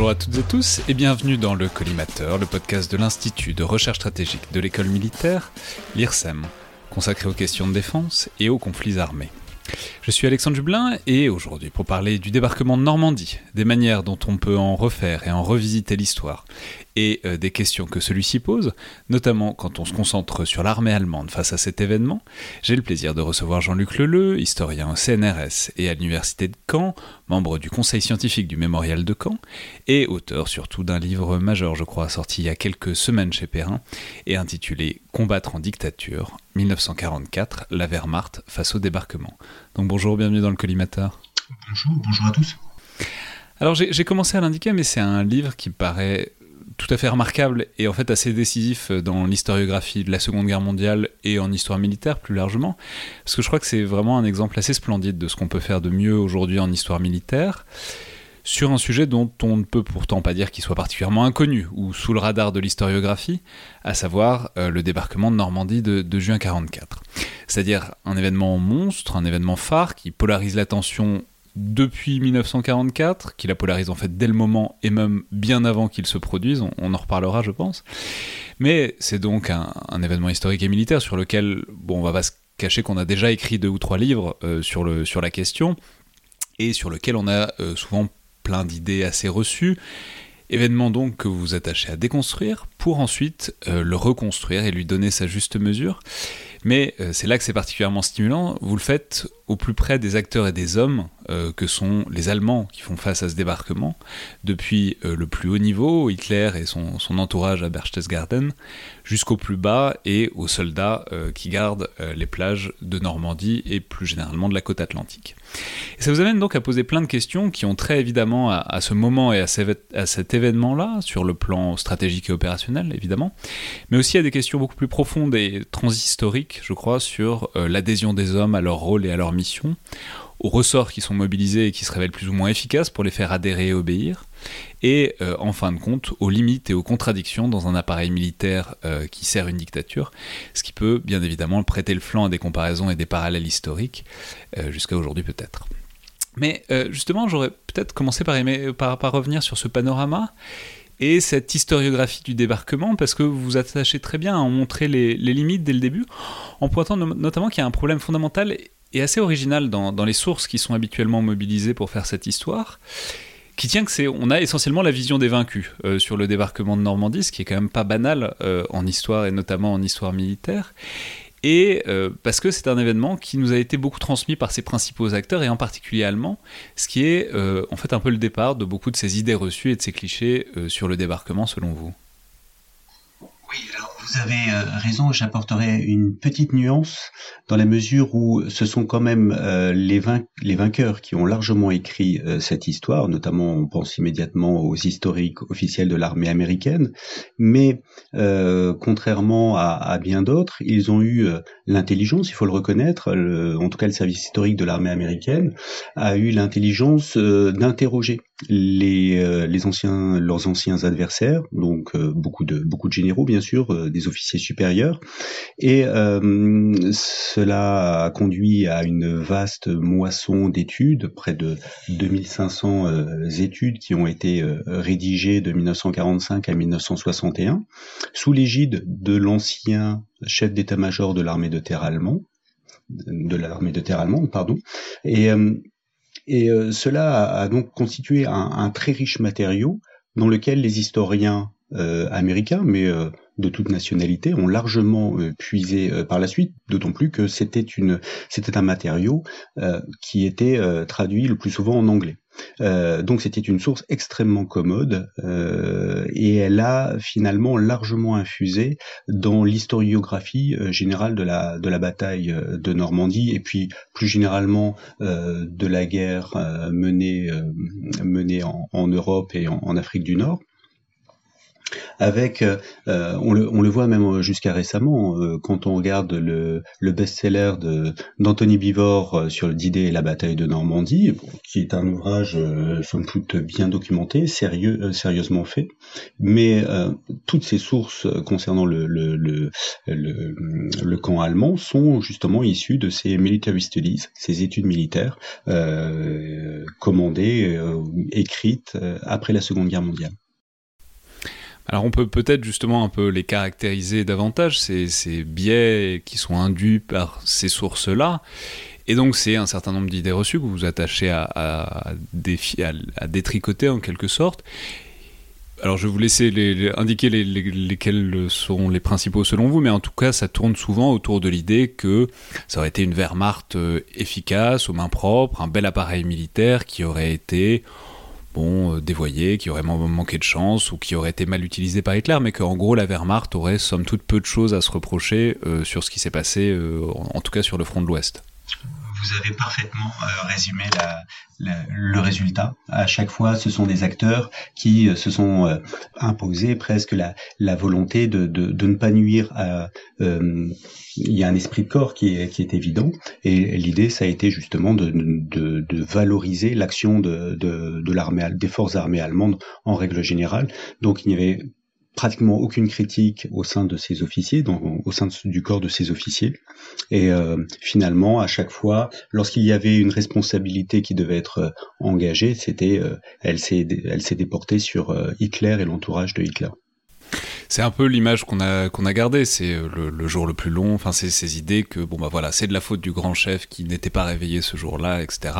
Bonjour à toutes et tous et bienvenue dans le Collimateur, le podcast de l'Institut de recherche stratégique de l'école militaire, l'IRSEM, consacré aux questions de défense et aux conflits armés. Je suis Alexandre Jublin et aujourd'hui pour parler du débarquement de Normandie, des manières dont on peut en refaire et en revisiter l'histoire, et euh, des questions que celui-ci pose, notamment quand on se concentre sur l'armée allemande face à cet événement, j'ai le plaisir de recevoir Jean-Luc Leleu, historien au CNRS et à l'Université de Caen, membre du conseil scientifique du Mémorial de Caen, et auteur surtout d'un livre majeur, je crois, sorti il y a quelques semaines chez Perrin, et intitulé Combattre en dictature, 1944, la Wehrmacht face au débarquement. Donc bonjour, bienvenue dans le collimateur. Bonjour, bonjour à tous. Alors j'ai commencé à l'indiquer, mais c'est un livre qui paraît tout à fait remarquable et en fait assez décisif dans l'historiographie de la Seconde Guerre mondiale et en histoire militaire plus largement, parce que je crois que c'est vraiment un exemple assez splendide de ce qu'on peut faire de mieux aujourd'hui en histoire militaire sur un sujet dont on ne peut pourtant pas dire qu'il soit particulièrement inconnu ou sous le radar de l'historiographie, à savoir euh, le débarquement de Normandie de, de juin 44. C'est-à-dire un événement monstre, un événement phare qui polarise l'attention depuis 1944, qui la polarise en fait dès le moment et même bien avant qu'il se produise, on, en reparlera je pense. Mais c'est donc un, événement historique et militaire sur lequel, bon, on va pas se cacher qu'on a déjà écrit deux ou trois livres euh, sur, le, sur la question, et sur lequel on a euh, souvent plein d'idées assez reçues. Événement donc que vous vous attachez à déconstruire pour ensuite euh, le reconstruire et lui donner sa juste mesure. Mais c'est là que c'est particulièrement stimulant, vous le faites au plus près des acteurs et des hommes euh, que sont les Allemands qui font face à ce débarquement, depuis euh, le plus haut niveau, Hitler et son, entourage à Berchtesgaden, jusqu'au plus bas et aux soldats euh, qui gardent les plages de Normandie et plus généralement de la côte atlantique. Et ça vous amène donc à poser plein de questions qui ont très évidemment à, ce moment et à, à cet événement-là, sur le plan stratégique et opérationnel évidemment, mais aussi à des questions beaucoup plus profondes et transhistoriques, je crois, sur l'adhésion des hommes à leur rôle et à leur mission aux ressorts qui sont mobilisés et qui se révèlent plus ou moins efficaces pour les faire adhérer et obéir, et euh, en fin de compte aux limites et aux contradictions dans un appareil militaire euh, qui sert une dictature, ce qui peut bien évidemment prêter le flanc à des comparaisons et des parallèles historiques, euh, jusqu'à aujourd'hui peut-être. Mais justement, j'aurais peut-être commencé par, aimer, par, revenir sur ce panorama et cette historiographie du débarquement, parce que vous vous attachez très bien à en montrer les, les limites dès le début, en pointant notamment qu'il y a un problème fondamental est assez original dans, dans, les sources qui sont habituellement mobilisées pour faire cette histoire, qui tient que c'est, on a essentiellement la vision des vaincus euh, sur le débarquement de Normandie, ce qui est quand même pas banal euh, en histoire et notamment en histoire militaire. Et euh, parce que c'est un événement qui nous a été beaucoup transmis par ses principaux acteurs, et en particulier allemands, ce qui est en fait un peu le départ de beaucoup de ces idées reçues et de ces clichés sur le débarquement selon vous? Oui, alors vous avez euh, raison, j'apporterai une petite nuance dans la mesure où ce sont quand même euh, les, vainqueurs qui ont largement écrit euh, cette histoire, notamment on pense immédiatement aux historiques officiels de l'armée américaine, mais contrairement à, à bien d'autres, ils ont eu l'intelligence, il faut le reconnaître, en tout cas le service historique de l'armée américaine a eu l'intelligence d'interroger les, les anciens, leurs anciens adversaires, donc beaucoup de beaucoup de généraux bien sûr, des officiers supérieurs, et cela a conduit à une vaste moisson d'études, près de 2500 études qui ont été rédigées de 1945 à 1961, sous l'égide de l'ancien chef d'état-major de l'armée de terre allemand, de l'armée de terre allemande, pardon. Et, euh, et euh, cela a, donc constitué un, très riche matériau dans lequel les historiens euh, américains, mais de toute nationalité, ont largement puisé par la suite, d'autant plus que c'était un matériau qui était traduit le plus souvent en anglais. Euh, donc c'était une source extrêmement commode euh, et elle a finalement largement infusé dans l'historiographie euh, générale de la, de la bataille de Normandie et puis plus généralement de la guerre menée, menée en, Europe et en Afrique du Nord avec, euh, euh, on, le, on, le, voit même jusqu'à récemment, euh, quand on regarde le, le best-seller d'Anthony Bivor sur l'idée et la bataille de Normandie, qui est un ouvrage somme toute bien documenté, sérieux, sérieusement fait, mais toutes ces sources concernant le, le, le, le, camp allemand sont justement issues de ces military studies, ces études militaires commandées, écrites après la Seconde Guerre mondiale. Alors on peut peut-être justement un peu les caractériser davantage, ces, biais qui sont induits par ces sources-là. Et donc c'est un certain nombre d'idées reçues que vous vous attachez à, détricoter en quelque sorte. Alors je vais vous laisser indiquer les, lesquels sont les principaux selon vous, mais en tout cas ça tourne souvent autour de l'idée que ça aurait été une Wehrmacht euh, efficace, aux mains propres, un bel appareil militaire qui aurait été bon, euh, dévoyé, qui aurait manqué de chance ou qui aurait été mal utilisé par Hitler, mais qu'en gros la Wehrmacht aurait somme toute peu de choses à se reprocher euh, sur ce qui s'est passé, euh, en tout cas sur le front de l'Ouest vous avez parfaitement euh, résumé le résultat. À chaque fois, ce sont des acteurs qui euh, se sont euh, imposés presque la, volonté de, ne pas nuire à... il y a un esprit de corps qui est, qui est évident, et l'idée, ça a été justement de, valoriser l'action de, de l'armée, des forces armées allemandes en règle générale. Donc, il n'y avait pratiquement aucune critique au sein de ces officiers, au sein du corps de ces officiers. Et euh, finalement, à chaque fois, lorsqu'il y avait une responsabilité qui devait être euh, engagée, c'était, euh, elle s'est, elle s'est déportée sur Hitler et l'entourage de Hitler. C'est un peu l'image qu'on a qu'on a gardée, c'est euh, le, jour le plus long. Enfin, c'est ces idées que bon bah voilà, c'est de la faute du grand chef qui n'était pas réveillé ce jour-là, etc.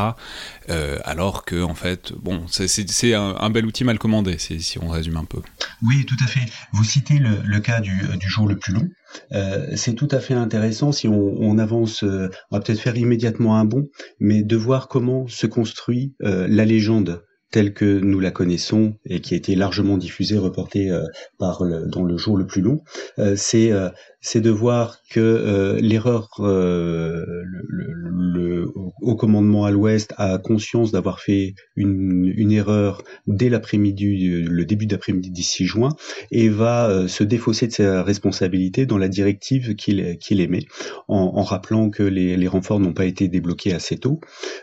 Euh, alors que en fait, bon, c'est un, bel outil mal commandé, si on résume un peu. Oui, tout à fait. Vous citez le, cas du, jour le plus long. Euh, c'est tout à fait intéressant si on, avance, on va peut-être faire immédiatement un bond, mais de voir comment se construit la légende telle que nous la connaissons et qui a été largement diffusée, reportée euh, par le, dans le jour le plus long, euh, c'est euh, c'est de voir que euh, l'erreur, euh, le, au commandement à l'Ouest a conscience d'avoir fait une, une, erreur dès l'après-midi, le début d'après-midi du 6 juin, et va euh, se défausser de sa responsabilité dans la directive qu'il qu'il émet, en, en, rappelant que les, les renforts n'ont pas été débloqués assez tôt.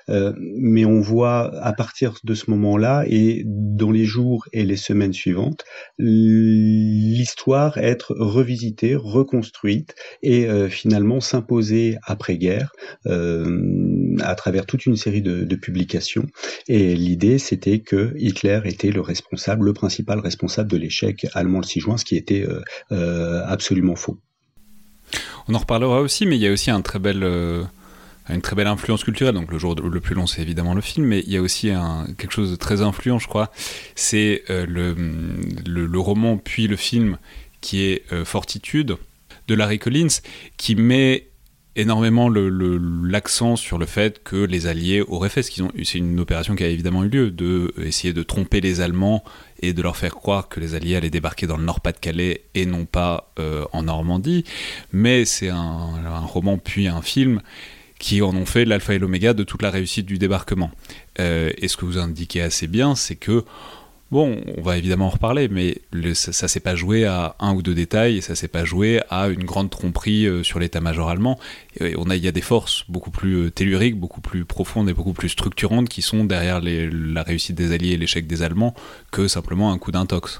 mais on voit à partir de ce moment-là et dans les jours et les semaines suivantes, l'histoire être revisitée, reconstruite construite et euh, finalement s'imposer après-guerre euh, à travers toute une série de, publications. Et l'idée, c'était que Hitler était le responsable, le principal responsable de l'échec allemand le 6 juin, ce qui était euh, absolument faux. On en reparlera aussi, mais il y a aussi une très belle influence culturelle. Donc le jour le plus long, c'est évidemment le film, mais il y a aussi quelque chose de très influent, je crois. C'est le, roman puis le film qui est Fortitude, de Larry Collins qui met énormément l'accent sur le fait que les Alliés auraient fait ce qu'ils ont. C'est une opération qui a évidemment eu lieu, de essayer de tromper les Allemands et de leur faire croire que les Alliés allaient débarquer dans le Nord-Pas-de-Calais et non pas euh, en Normandie. Mais c'est un, roman puis un film qui en ont fait l'alpha et l'oméga de toute la réussite du débarquement. Euh, et ce que vous indiquez assez bien, c'est que Bon, on va évidemment en reparler, mais ça, s'est pas joué à un ou deux détails, ça s'est pas joué à une grande tromperie euh, sur l'état-major allemand. on a, il y a des forces beaucoup plus euh, telluriques, beaucoup plus profondes et beaucoup plus structurantes qui sont derrière la réussite des Alliés et l'échec des Allemands que simplement un coup d'intox.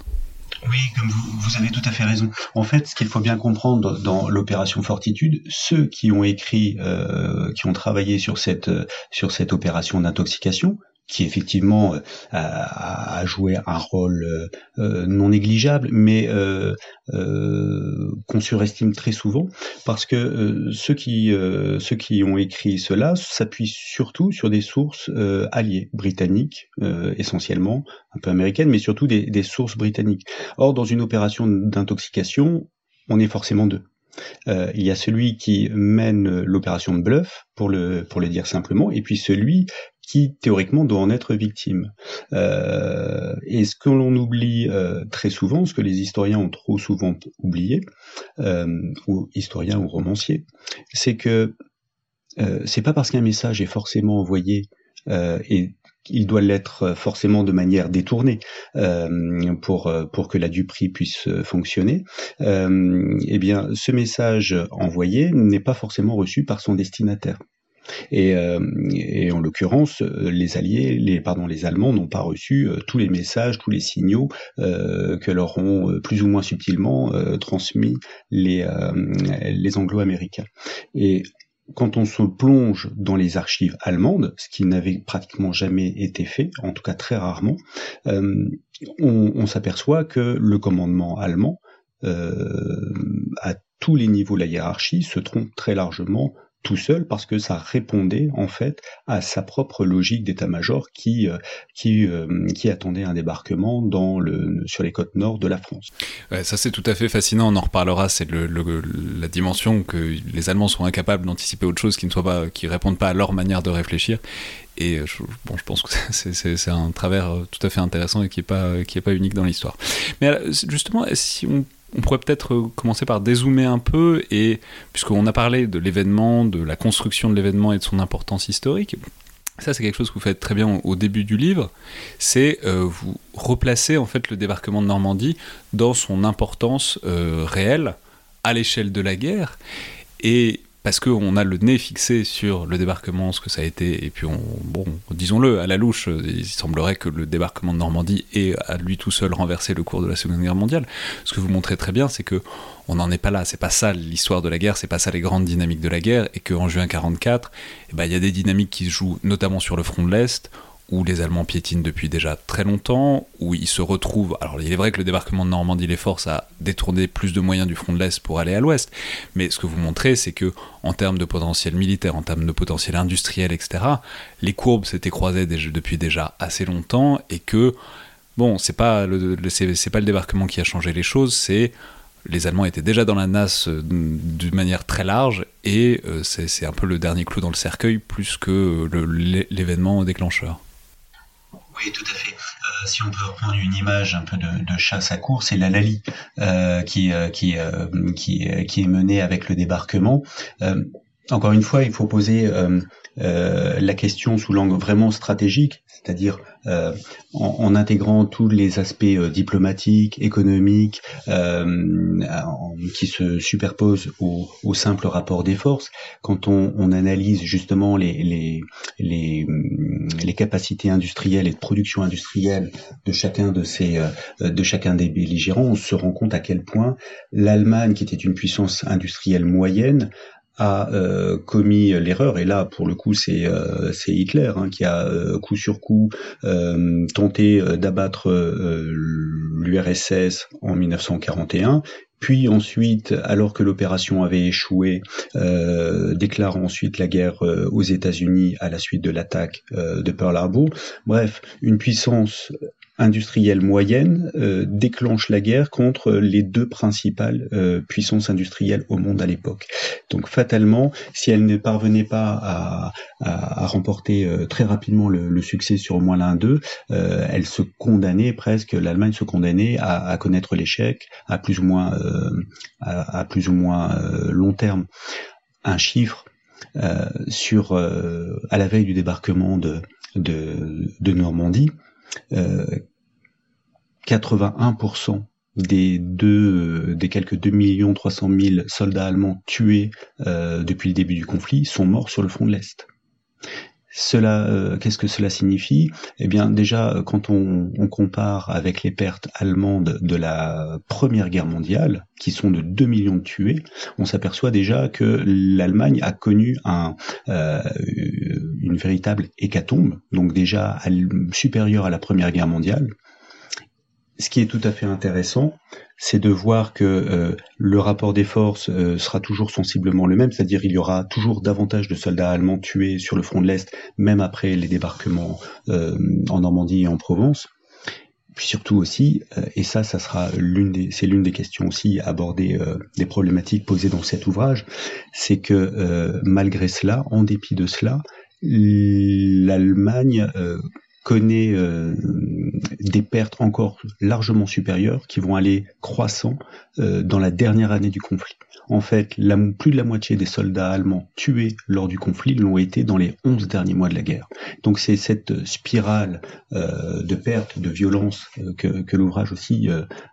Oui, comme vous, avez tout à fait raison. En fait, ce qu'il faut bien comprendre dans l'opération Fortitude, ceux qui ont écrit, euh, qui ont travaillé sur cette sur cette opération d'intoxication, qui effectivement euh, a, joué un rôle euh, euh, non négligeable, mais qu'on surestime très souvent, parce que ceux qui ceux qui ont écrit cela s'appuient surtout sur des sources alliées britanniques essentiellement, un peu américaines, mais surtout des sources britanniques. Or, dans une opération d'intoxication, on est forcément deux. Euh, il y a celui qui mène l'opération de bluff, pour le, pour le dire simplement, et puis celui qui théoriquement doit en être victime. Euh, et ce que l'on oublie euh, très souvent, ce que les historiens ont trop souvent oublié, ou historiens ou romanciers, c'est que c'est pas parce qu'un message est forcément envoyé et il doit l'être forcément de manière détournée euh, pour pour que la duperie puisse fonctionner. Euh, eh bien, ce message envoyé n'est pas forcément reçu par son destinataire. Et, euh, en l'occurrence, les Alliés, les pardon, les Allemands n'ont pas reçu euh, tous les messages, tous les signaux euh, que leur ont euh, plus ou moins subtilement euh, transmis les les Anglo-Américains. Et quand on se plonge dans les archives allemandes, ce qui n'avait pratiquement jamais été fait, en tout cas très rarement, on, on s'aperçoit que le commandement allemand, à tous les niveaux de la hiérarchie, se trompe très largement tout seul parce que ça répondait en fait à sa propre logique d'état-major qui euh, euh, qui attendait un débarquement dans le sur les côtes nord de la France. Ça c'est tout à fait fascinant. On en reparlera. C'est la dimension que les Allemands sont incapables d'anticiper autre chose qui ne soit pas qui répondent pas à leur manière de réfléchir. Et je, bon, je pense que c'est un travers tout à fait intéressant et qui est pas pas unique dans l'histoire. Mais justement, si on on pourrait peut-être euh, commencer par dézoomer un peu, et puisqu'on a parlé de l'événement, de la construction de l'événement et de son importance historique, ça c'est quelque chose que vous faites très bien au début du livre, c'est euh, vous replacer en fait le débarquement de Normandie dans son importance euh, réelle à l'échelle de la guerre, et parce qu'on a le nez fixé sur le débarquement, ce que ça a été, et puis on, bon, disons-le, à la louche, il semblerait que le débarquement de Normandie ait à lui tout seul renversé le cours de la Seconde Guerre mondiale. Ce que vous montrez très bien, c'est que on n'en est pas là, c'est pas ça l'histoire de la guerre, c'est pas ça les grandes dynamiques de la guerre, et qu'en juin 44, eh ben, il y a des dynamiques qui se jouent notamment sur le front de l'Est, où les Allemands piétinent depuis déjà très longtemps, où ils se retrouvent. Alors, il est vrai que le débarquement de Normandie les force à détourner plus de moyens du front de l'Est pour aller à l'Ouest, mais ce que vous montrez, c'est que en termes de potentiel militaire, en termes de potentiel industriel, etc., les courbes s'étaient croisées depuis déjà assez longtemps et que bon, c'est pas le, c'est pas le débarquement qui a changé les choses, c'est les Allemands étaient déjà dans la nasse euh, d'une manière très large et euh, c'est un peu le dernier clou dans le cercueil plus que l'événement déclencheur. Oui, tout à fait. Euh, si on peut reprendre une image un peu de, chasse à course, c'est la Lali euh, euh, qui, est menée avec le débarquement. Encore une fois, il faut poser euh, la question sous l'angle vraiment stratégique, c'est-à-dire euh, en, en, intégrant tous les aspects euh, diplomatiques, économiques, euh, qui se superposent au, au, simple rapport des forces. Quand on, on analyse justement les, les, les, les, capacités industrielles et de production industrielle de chacun de ces de chacun des belligérants, on se rend compte à quel point l'Allemagne, qui était une puissance industrielle moyenne, a euh, commis l'erreur, et là pour le coup c'est euh, Hitler hein, qui a euh, coup sur coup euh, tenté euh, d'abattre l'URSS en 1941, puis ensuite, alors que l'opération avait échoué, euh, déclare ensuite la guerre aux États-Unis à la suite de l'attaque de Pearl Harbor. Bref, une puissance industrielle moyenne euh, déclenche la guerre contre les deux principales euh, puissances industrielles au monde à l'époque. Donc fatalement, si elle ne parvenait pas à, remporter euh, très rapidement le, le, succès sur au moins l'un d'eux, euh, elle se condamnait presque, l'Allemagne se condamnait à, connaître l'échec à plus ou moins à, plus ou moins long terme. Un chiffre sur à la veille du débarquement de, de, Normandie, 81% des deux, des quelques 2 millions 300 000 soldats allemands tués depuis le début du conflit sont morts sur le front de l'Est. Cela, euh, qu'est-ce que cela signifie? Eh bien, déjà, quand on, compare avec les pertes allemandes de la Première Guerre mondiale, qui sont de 2 millions de tués, on s'aperçoit déjà que l'Allemagne a connu euh, une véritable hécatombe, donc déjà supérieure à la Première Guerre mondiale. Ce qui est tout à fait intéressant, c'est de voir que euh, le rapport des forces euh, sera toujours sensiblement le même, c'est-à-dire il y aura toujours davantage de soldats allemands tués sur le front de l'Est, même après les débarquements euh, en Normandie et en Provence. Puis surtout aussi, et ça, ça sera l'une des, c'est l'une des questions aussi abordées, des problématiques posées dans cet ouvrage, c'est que malgré cela, en dépit de cela, l'Allemagne connaît euh, des pertes encore largement supérieures qui vont aller croissant euh, dans la dernière année du conflit. En fait, plus de la moitié des soldats allemands tués lors du conflit l'ont été dans les 11 derniers mois de la guerre. Donc c'est cette spirale euh, de pertes, de violence que l'ouvrage aussi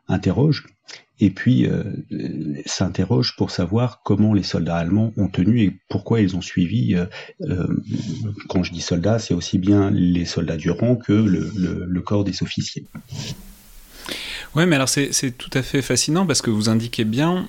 interroge et puis euh, s'interroge pour savoir comment les soldats allemands ont tenu et pourquoi ils ont suivi. Euh, euh, quand je dis soldats, c'est aussi bien les soldats du rang que le, le corps des officiers. Ouais, mais alors c'est tout à fait fascinant parce que vous indiquez bien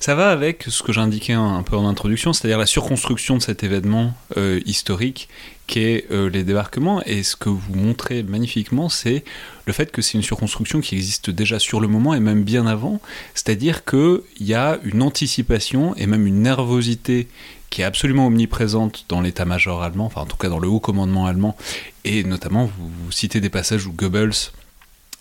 ça va avec ce que j'indiquais un, peu en introduction, c'est-à-dire la surconstruction de cet événement euh, historique qu'est euh, les débarquements. Et ce que vous montrez magnifiquement, c'est le fait que c'est une surconstruction qui existe déjà sur le moment et même bien avant. C'est-à-dire qu'il y a une anticipation et même une nervosité qui est absolument omniprésente dans l'état-major allemand, enfin en tout cas dans le haut commandement allemand. Et notamment, vous citez des passages où Goebbels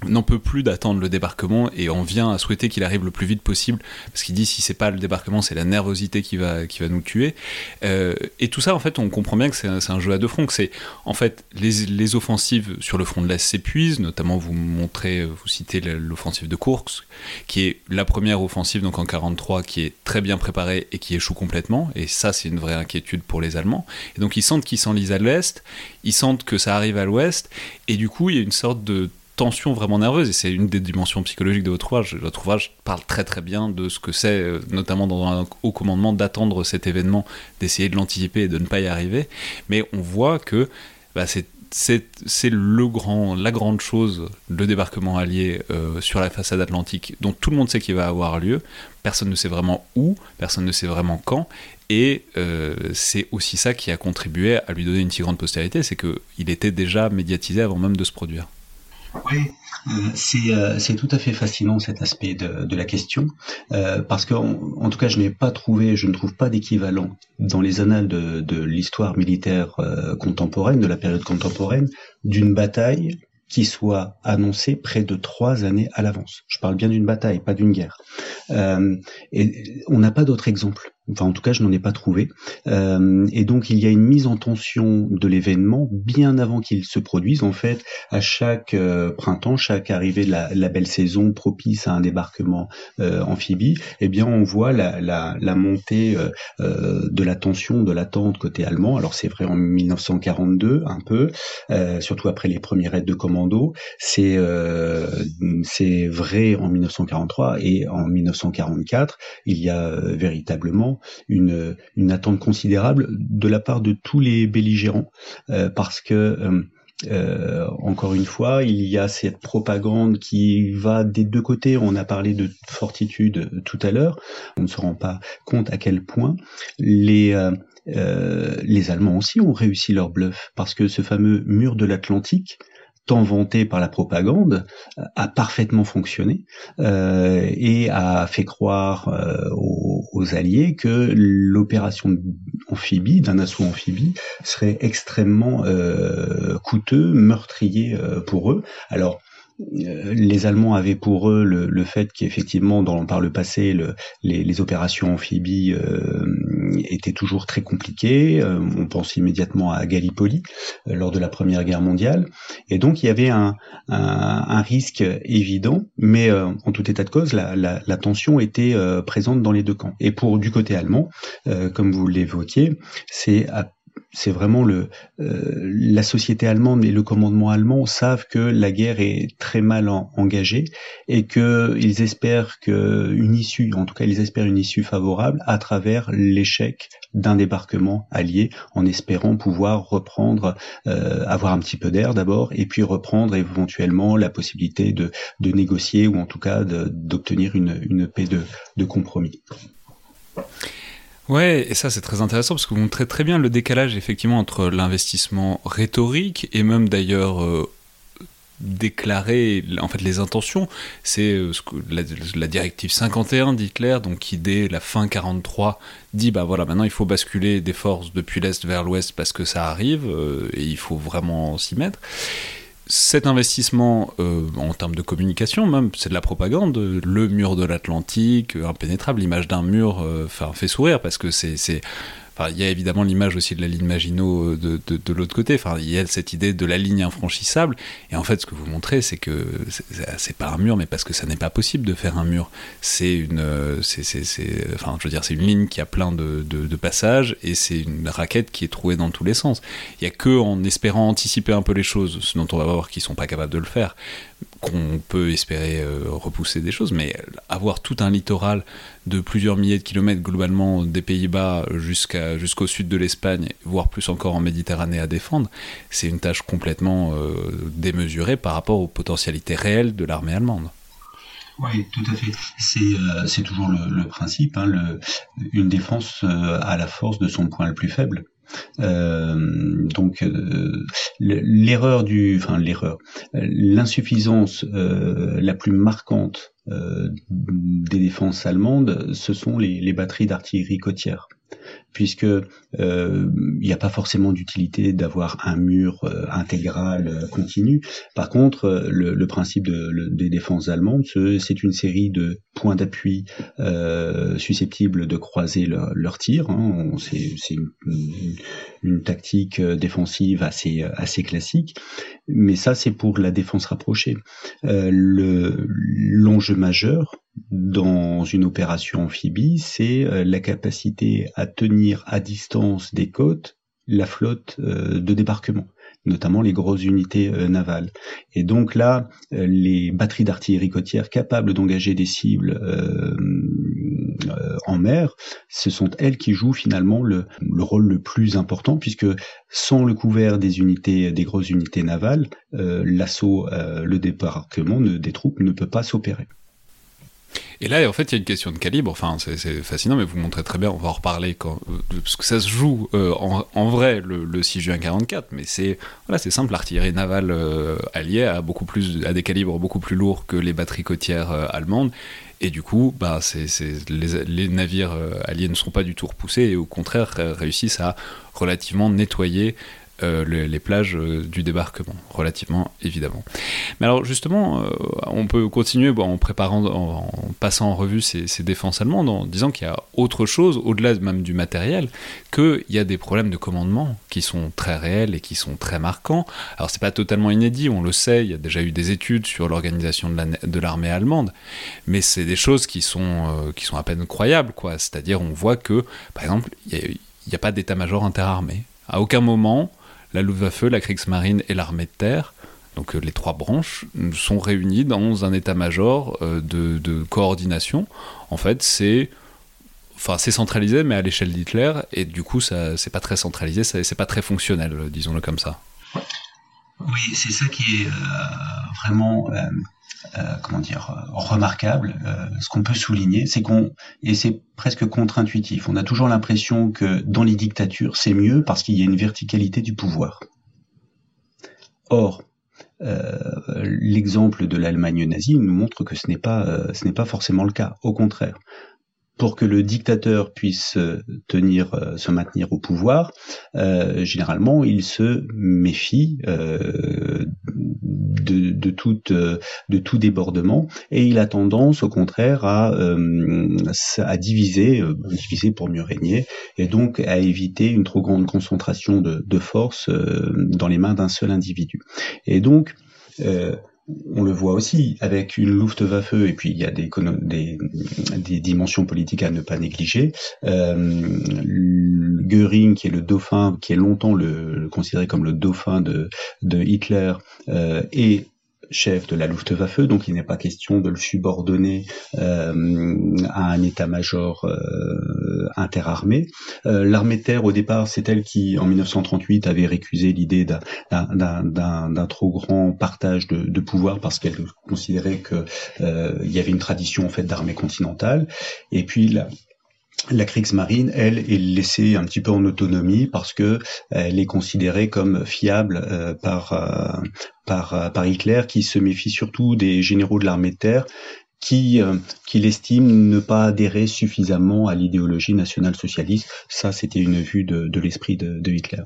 n'en peut plus d'attendre le débarquement et on vient à souhaiter qu'il arrive le plus vite possible parce qu'il dit si c'est pas le débarquement c'est la nervosité qui va qui va nous tuer. Euh, et tout ça en fait on comprend bien que c'est un, jeu à deux fronts que c'est en fait les, les, offensives sur le front de l'Est s'épuisent notamment vous montrez vous citez l'offensive de Kursk qui est la première offensive donc en 43 qui est très bien préparée et qui échoue complètement et ça c'est une vraie inquiétude pour les Allemands. Et donc ils sentent qu'ils s'enlisent à l'Est ils sentent que ça arrive à l'Ouest et du coup il y a une sorte de tension vraiment nerveuse, et c'est une des dimensions psychologiques de votre ouvrage. Votre ouvrage parle très très bien de ce que c'est, euh, notamment dans un haut commandement, d'attendre cet événement, d'essayer de l'anticiper et de ne pas y arriver. Mais on voit que bah, c'est grand, la grande chose, le débarquement allié euh, sur la façade atlantique, dont tout le monde sait qu'il va avoir lieu. Personne ne sait vraiment où, personne ne sait vraiment quand, et euh, c'est aussi ça qui a contribué à lui donner une si grande postérité, c'est qu'il était déjà médiatisé avant même de se produire. Oui, euh, euh, c'est tout à fait fascinant cet aspect de, la question, euh, parce qu'en en tout cas, je n'ai pas trouvé, je ne trouve pas d'équivalent dans les annales de, l'histoire militaire contemporaine, de la période contemporaine, d'une bataille qui soit annoncée près de trois années à l'avance. Je parle bien d'une bataille, pas d'une guerre. et on n'a pas d'autre exemple. Enfin, en tout cas, je n'en ai pas trouvé. Euh, et donc, il y a une mise en tension de l'événement bien avant qu'il se produise. En fait, à chaque euh, printemps, chaque arrivée de la, belle saison propice à un débarquement euh, amphibie, eh bien, on voit la, la montée de la tension, de l'attente côté allemand. Alors, c'est vrai en 1942, un peu, surtout après les premières aides de commando. C'est c'est vrai en 1943 et en 1944, il y a véritablement une, attente considérable de la part de tous les belligérants, euh, parce que euh, euh, encore une fois, il y a cette propagande qui va des deux côtés. On a parlé de fortitude tout à l'heure. On ne se rend pas compte à quel point les les Allemands aussi ont réussi leur bluff parce que ce fameux mur de l'Atlantique, tant vanté par la propagande, euh, a parfaitement fonctionné euh, et a fait croire euh, aux, Alliés que l'opération amphibie, d'un assaut amphibie, serait extrêmement coûteux, meurtrier pour eux. Alors, les Allemands avaient pour eux le, fait qu'effectivement, dans, par le passé, le, les, opérations amphibies étaient toujours très compliquées. Euh, on pense immédiatement à Gallipoli lors de la Première Guerre mondiale. Et donc, il y avait un, risque évident, mais en tout état de cause, la, la tension était présente dans les deux camps. Et pour du côté allemand, comme vous l'évoquiez, c'est c'est vraiment le euh, la société allemande et le commandement allemand savent que la guerre est très mal engagée et que ils espèrent que une issue, en tout cas ils espèrent une issue favorable à travers l'échec d'un débarquement allié, en espérant pouvoir reprendre, euh, avoir un petit peu d'air d'abord, et puis reprendre éventuellement la possibilité de, négocier ou en tout cas d'obtenir une, paix de compromis. Ouais, et ça c'est très intéressant parce que vous montrez très bien le décalage effectivement entre l'investissement rhétorique et même d'ailleurs euh, déclarer en fait les intentions. C'est euh, la, directive 51 d'Hitler, donc qui dès la fin 43 dit bah voilà maintenant il faut basculer des forces depuis l'est vers l'ouest parce que ça arrive euh, et il faut vraiment s'y mettre cet investissement euh, en termes de communication, même, c'est de la propagande. Le mur de l'Atlantique, impénétrable, l'image d'un mur euh, fait sourire parce que c'est il y a évidemment l'image aussi de la ligne Maginot euh, de, de, l'autre côté. Enfin, il y a cette idée de la ligne infranchissable. Et en fait, ce que vous montrez, c'est que c'est pas un mur, mais parce que ça n'est pas possible de faire un mur. C'est une, euh, c'est, enfin, je veux dire, c'est une ligne qui a plein de, de passages et c'est une raquette qui est trouée dans tous les sens. Il y a que en espérant anticiper un peu les choses, ce dont on va voir qu'ils sont pas capables de le faire, qu'on peut espérer euh, repousser des choses, mais avoir tout un littoral de plusieurs milliers de kilomètres globalement des Pays-Bas jusqu'à jusqu'au sud de l'Espagne, voire plus encore en Méditerranée à défendre, c'est une tâche complètement euh, démesurée par rapport aux potentialités réelles de l'armée allemande. Oui, tout à fait. C'est euh, toujours le, principe. Hein, une défense à la force de son point le plus faible. Euh, donc euh, l'erreur du, enfin l'erreur, l'insuffisance euh, la plus marquante des défenses allemandes, ce sont les batteries d'artillerie côtière puisque euh, il n'y a pas forcément d'utilité d'avoir un mur euh, intégral euh, continu. Par contre, le, principe des défenses allemandes, c'est une série de points d'appui susceptibles de croiser leur, leur tir. Hein. C'est une, tactique défensive assez, assez classique, mais ça c'est pour la défense rapprochée. L'enjeu majeur, dans une opération amphibie, c'est euh, la capacité à tenir à distance des côtes la flotte euh, de débarquement, notamment les grosses unités euh, navales. Et donc là, les batteries d'artillerie côtière capables d'engager des cibles en mer, ce sont elles qui jouent finalement le, le, rôle le plus important, puisque sans le couvert des unités, des grosses unités navales, l'assaut, le débarquement des troupes ne peut pas s'opérer. Et là, en fait, il y a une question de calibre. Enfin, c'est fascinant, mais vous montrez très bien. On va en reparler euh, parce que ça se joue euh, en, vrai le, 6 juin 44. Mais c'est voilà, simple. L'artillerie navale euh, alliée a beaucoup plus, a des calibres beaucoup plus lourds que les batteries côtières allemandes. Et du coup, bah, les, navires alliés ne sont pas du tout repoussés et au contraire réussissent à relativement nettoyer euh, les, plages euh, du débarquement, relativement évidemment. Mais alors justement, euh, on peut continuer en préparant, en, passant en revue ces, défenses allemandes, en disant qu'il y a autre chose, au-delà même du matériel, qu'il y a des problèmes de commandement qui sont très réels et qui sont très marquants. Alors c'est pas totalement inédit, on le sait, il y a déjà eu des études sur l'organisation de l'armée allemande, mais c'est des choses qui sont, qui sont à peine croyables, quoi. C'est-à-dire on voit que, par exemple, il n'y a, a pas d'état-major interarmé. À aucun moment, la Luftwaffe, la Kriegsmarine et l'armée de terre, donc euh, les trois branches, sont réunies dans un état-major euh, de, coordination. En fait, c'est enfin c'est centralisé, mais à l'échelle d'Hitler, et du coup, ça c'est pas très centralisé, c'est pas très fonctionnel, disons-le comme ça. Oui, c'est ça qui est euh, vraiment euh, comment dire euh, remarquable. Euh, ce qu'on peut souligner, c'est qu'on et c'est presque contre-intuitif. On a toujours l'impression que dans les dictatures, c'est mieux parce qu'il y a une verticalité du pouvoir. Or, l'exemple de l'Allemagne nazie nous montre que ce n'est pas ce n'est pas forcément le cas. Au contraire, pour que le dictateur puisse euh, tenir, euh, se maintenir au pouvoir, euh, généralement, il se méfie de, de, de tout débordement et il a tendance, au contraire, à, à diviser, diviser pour mieux régner, et donc à éviter une trop grande concentration de, de force dans les mains d'un seul individu. Et donc, on le voit aussi avec une Luftwaffe et puis il y a des, dimensions politiques à ne pas négliger. Göring, qui est le dauphin, qui est longtemps le, considéré comme le dauphin de, de Hitler, et chef de la Luftwaffe, donc il n'est pas question de le subordonner euh, à un état-major euh, interarmé. Euh, l'armée terre, au départ, c'est elle qui, en 1938, avait récusé l'idée d'un trop grand partage de, pouvoir parce qu'elle considérait qu'il y avait une tradition en fait d'armée continentale. Et puis la Kriegsmarine, elle, est laissée un petit peu en autonomie parce que elle est considérée comme fiable euh, par, euh, par, euh, par Hitler, qui se méfie surtout des généraux de l'armée de terre qui, euh, qui estime ne pas adhérer suffisamment à l'idéologie nationale-socialiste. Ça, c'était une vue de, de l'esprit de, Hitler.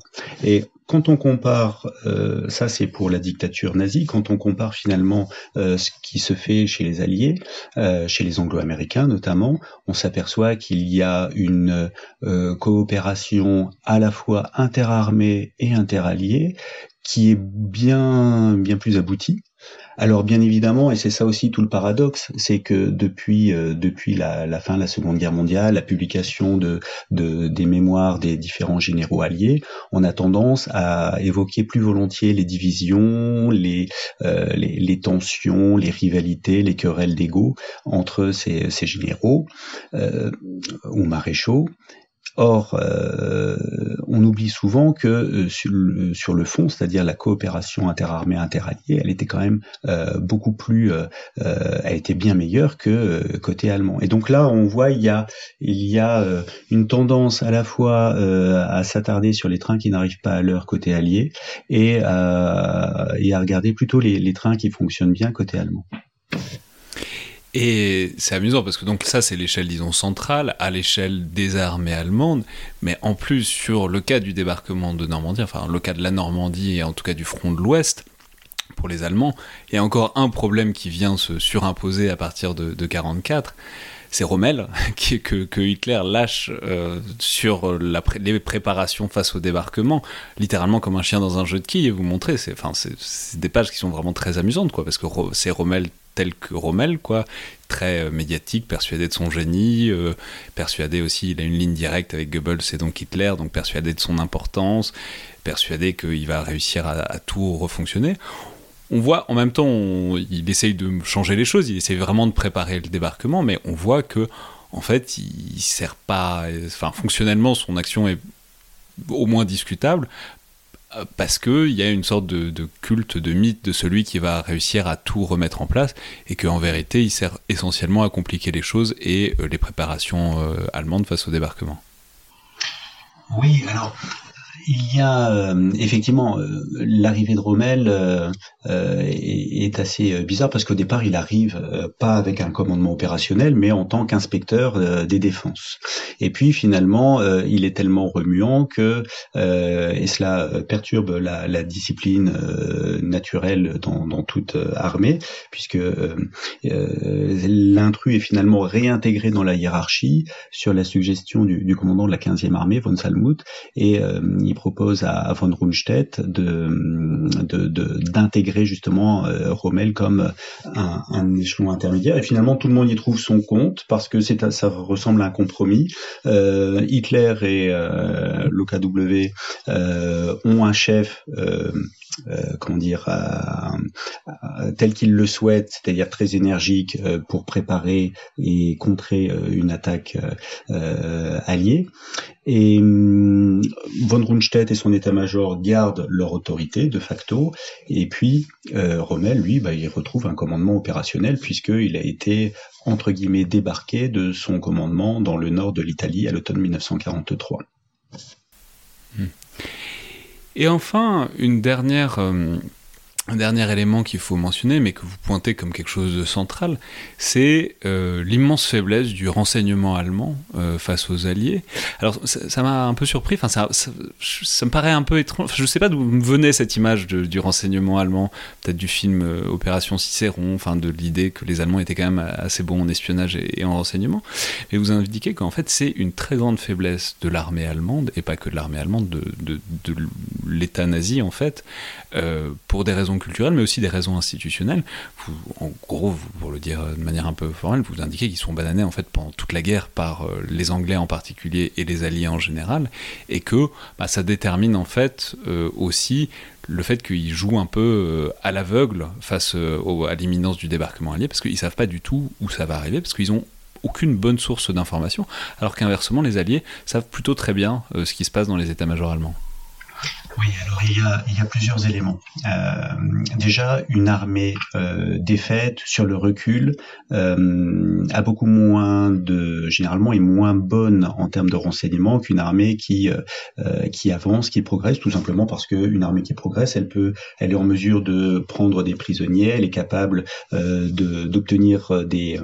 Quand on compare, euh, ça c'est pour la dictature nazie, quand on compare finalement euh, ce qui se fait chez les Alliés, euh, chez les Anglo-Américains notamment, on s'aperçoit qu'il y a une euh, coopération à la fois interarmée et interalliée qui est bien bien plus aboutie alors bien évidemment, et c'est ça aussi tout le paradoxe, c'est que depuis euh, depuis la, fin de la Seconde Guerre mondiale, la publication de, des mémoires des différents généraux alliés, on a tendance à évoquer plus volontiers les divisions, les euh, tensions, les rivalités, les querelles d'ego entre ces, ces généraux euh, ou maréchaux. Or, euh, on oublie souvent que euh, sur, le, sur, le, fond, c'est-à-dire la coopération interarmée interalliée, elle était quand même euh, beaucoup plus, elle était bien meilleure que côté allemand. Et donc là, on voit il y a il y a une tendance à la fois à s'attarder sur les trains qui n'arrivent pas à l'heure côté allié et, et à regarder plutôt les, les trains qui fonctionnent bien côté allemand. Et c'est amusant parce que donc ça c'est l'échelle disons centrale à l'échelle des armées allemandes, mais en plus sur le cas du débarquement de Normandie, enfin le cas de la Normandie et en tout cas du front de l'Ouest pour les Allemands, il y a encore un problème qui vient se surimposer à partir de, de 44, c'est Rommel que, Hitler lâche euh, sur les préparations face au débarquement, littéralement comme un chien dans un jeu de quilles, et vous montrez, c'est des pages qui sont vraiment très amusantes, quoi, parce que c'est Rommel tel que Rommel, très euh, médiatique, persuadé de son génie, euh, persuadé aussi, il a une ligne directe avec Goebbels et donc Hitler, donc persuadé de son importance, persuadé qu'il va réussir à, tout refonctionner. On voit en même temps, il essaye de changer les choses, il essaye vraiment de préparer le débarquement, mais on voit que en fait, il sert pas, enfin fonctionnellement, son action est au moins discutable euh, parce qu'il y a une sorte de, culte, de mythe de celui qui va réussir à tout remettre en place, et qu'en vérité, il sert essentiellement à compliquer les choses et euh, les préparations euh, allemandes face au débarquement. Oui, alors il y a euh, effectivement euh, l'arrivée de Rommel euh, est, est, assez bizarre parce qu'au départ il arrive pas avec un commandement opérationnel mais en tant qu'inspecteur des défenses. Et puis finalement il est tellement remuant que et cela perturbe la, discipline naturelle dans, dans, toute armée puisque l'intrus est finalement réintégré dans la hiérarchie sur la suggestion du, du commandant de la 15e armée von Salmuth et il propose à, von Rundstedt de d'intégrer justement euh, Rommel comme un, échelon intermédiaire. Et finalement, tout le monde y trouve son compte parce que ça ressemble à un compromis. Euh, Hitler et euh, l'OKW ont un chef euh, comment dire, tel qu'il le souhaite, c'est-à-dire très énergique euh, pour préparer et contrer euh, une attaque alliée. Et hum, von Rundstedt et son état-major gardent leur autorité de facto, et puis Rommel, lui, bah, il retrouve un commandement opérationnel puisqu'il a été entre guillemets débarqué de son commandement dans le nord de l'Italie à l'automne 1943. Et enfin, une dernière euh, un dernier élément qu'il faut mentionner, mais que vous pointez comme quelque chose de central, c'est euh, l'immense faiblesse du renseignement allemand euh, face aux Alliés. Alors ça m'a un peu surpris, enfin ça, me paraît un peu étrange, je ne sais pas d'où venait cette image du renseignement allemand, peut-être du film euh, Opération Cicéron, enfin de l'idée que les Allemands étaient quand même assez bons en espionnage et, en renseignement, mais vous indiquez qu'en fait c'est une très grande faiblesse de l'armée allemande, et pas que de l'armée allemande, de, l'État nazi en fait, pour des raisons raisons culturelles, mais aussi des raisons institutionnelles. en gros, pour le dire de manière un peu formelle, vous indiquez qu'ils sont bananés en fait pendant toute la guerre par euh, les Anglais en particulier et les Alliés en général, et que bah, ça détermine en fait euh, aussi le fait qu'ils jouent un peu euh, à l'aveugle face à l'imminence du débarquement allié, parce qu'ils savent pas du tout où ça va arriver, parce qu'ils ont aucune bonne source d'information, alors qu'inversement, les Alliés savent plutôt très bien ce qui se passe dans les états-majors allemands. Oui, alors il y a, il y a plusieurs éléments. Euh, déjà, une armée euh, défaite sur le recul euh, a beaucoup moins de, généralement, est moins bonne en termes de renseignement qu'une armée qui euh, qui avance, qui progresse, tout simplement parce qu'une armée qui progresse, elle peut, elle est en mesure de prendre des prisonniers, elle est capable euh, de d'obtenir des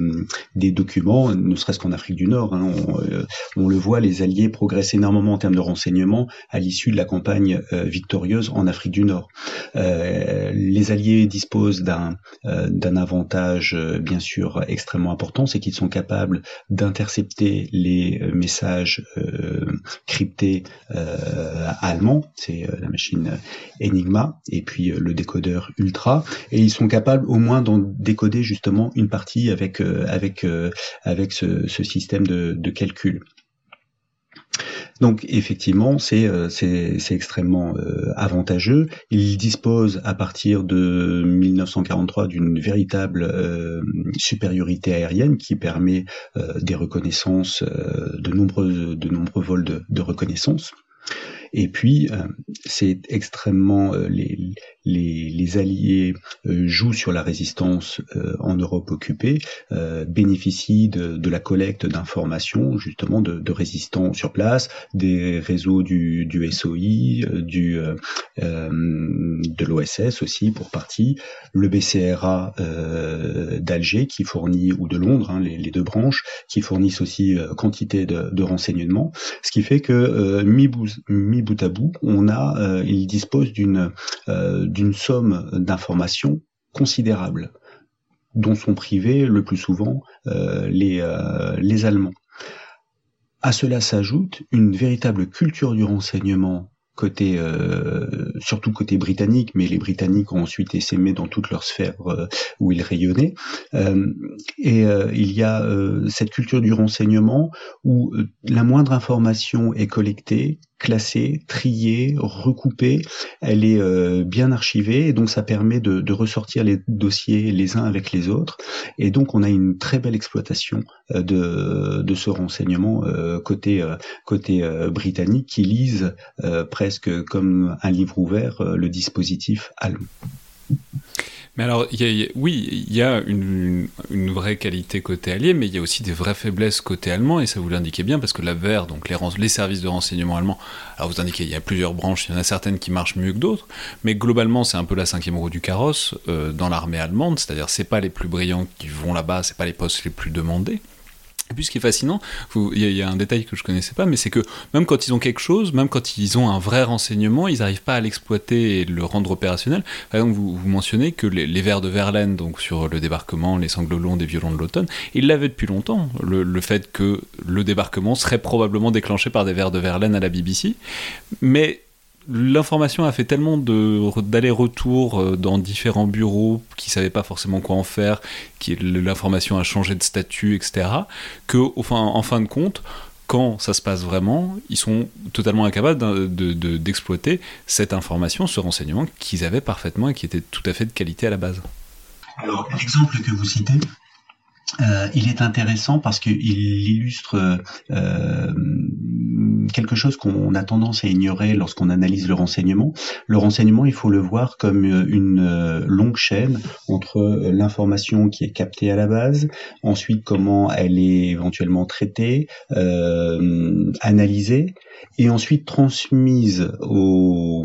des documents, ne serait-ce qu'en Afrique du Nord. Hein, on, on, le voit, les Alliés progressent énormément en termes de renseignement à l'issue de la campagne victorieuse en Afrique du Nord. Euh, les Alliés disposent d'un euh, d'un avantage euh, bien sûr extrêmement important, c'est qu'ils sont capables d'intercepter les messages cryptés allemands, c'est la machine Enigma et puis le décodeur Ultra, et ils sont capables au moins d'en décoder justement une partie avec avec avec ce, ce système de, de calcul. Donc effectivement, c'est euh, extrêmement euh, avantageux. Il dispose à partir de 1943 d'une véritable euh, supériorité aérienne qui permet des reconnaissances, de nombreux de nombreux vols de, de reconnaissance. Et puis, c'est extrêmement les, les, alliés euh, jouent sur la résistance euh, en Europe occupée, euh, bénéficient de, la collecte d'informations justement de, résistants sur place, des réseaux du, du SOI, du de l'OSS aussi pour partie, le BCRA d'Alger qui fournit ou de Londres, hein, les, deux branches qui fournissent aussi quantité de, renseignements, ce qui fait que mi, bout à bout, on a, il dispose d'une d'une somme d'informations considérable, dont sont privés le plus souvent euh, les, euh, les Allemands. À cela s'ajoute une véritable culture du renseignement côté euh, surtout côté britannique, mais les Britanniques ont ensuite essaimé dans toutes leurs sphères où ils rayonnaient. et il y a cette culture du renseignement où la moindre information est collectée, classée, triée, recoupée, elle est euh, bien archivée et donc ça permet de, ressortir les dossiers les uns avec les autres et donc on a une très belle exploitation euh, de, ce renseignement euh, côté côté britannique qui lise presque comme un livre ouvert le dispositif allemand. Mais alors, oui, il y a une, vraie qualité côté allié, mais il y a aussi des vraies faiblesses côté allemand, et ça vous l'indiquez bien, parce que la VR, donc les, les, services de renseignement allemands, alors vous indiquez, il y a plusieurs branches, il y en a certaines qui marchent mieux que d'autres, mais globalement, c'est un peu la cinquième roue du carrosse euh, dans l'armée allemande, c'est-à-dire c'est pas les plus brillants qui vont là-bas, c'est pas les postes les plus demandés. Et puis ce qui est fascinant, il y, a un détail que je connaissais pas, mais c'est que même quand ils ont quelque chose, même quand ils ont un vrai renseignement, ils n'arrivent pas à l'exploiter et le rendre opérationnel. Par exemple, vous, mentionnez que les, vers de Verlaine, donc sur le débarquement, les sanglots longs des violons de l'automne, ils l'avaient depuis longtemps, le, le, fait que le débarquement serait probablement déclenché par des vers de Verlaine à la BBC. Mais l'information a fait tellement d'aller-retour euh, dans différents bureaux qui savaient pas forcément quoi en faire, qui l'information a changé de statut, etc., que en fin de compte, quand ça se passe vraiment, ils sont totalement incapables d'exploiter cette information, ce renseignement qu'ils avaient parfaitement et qui était tout à fait de qualité à la base. Alors, l'exemple que vous citez, euh, il est intéressant parce qu'il illustre euh, quelque chose qu'on a tendance à ignorer lorsqu'on analyse le renseignement. Le renseignement, il faut le voir comme une euh, longue chaîne entre l'information qui est captée à la base, ensuite comment elle est éventuellement traitée, analysée, et ensuite transmise aux,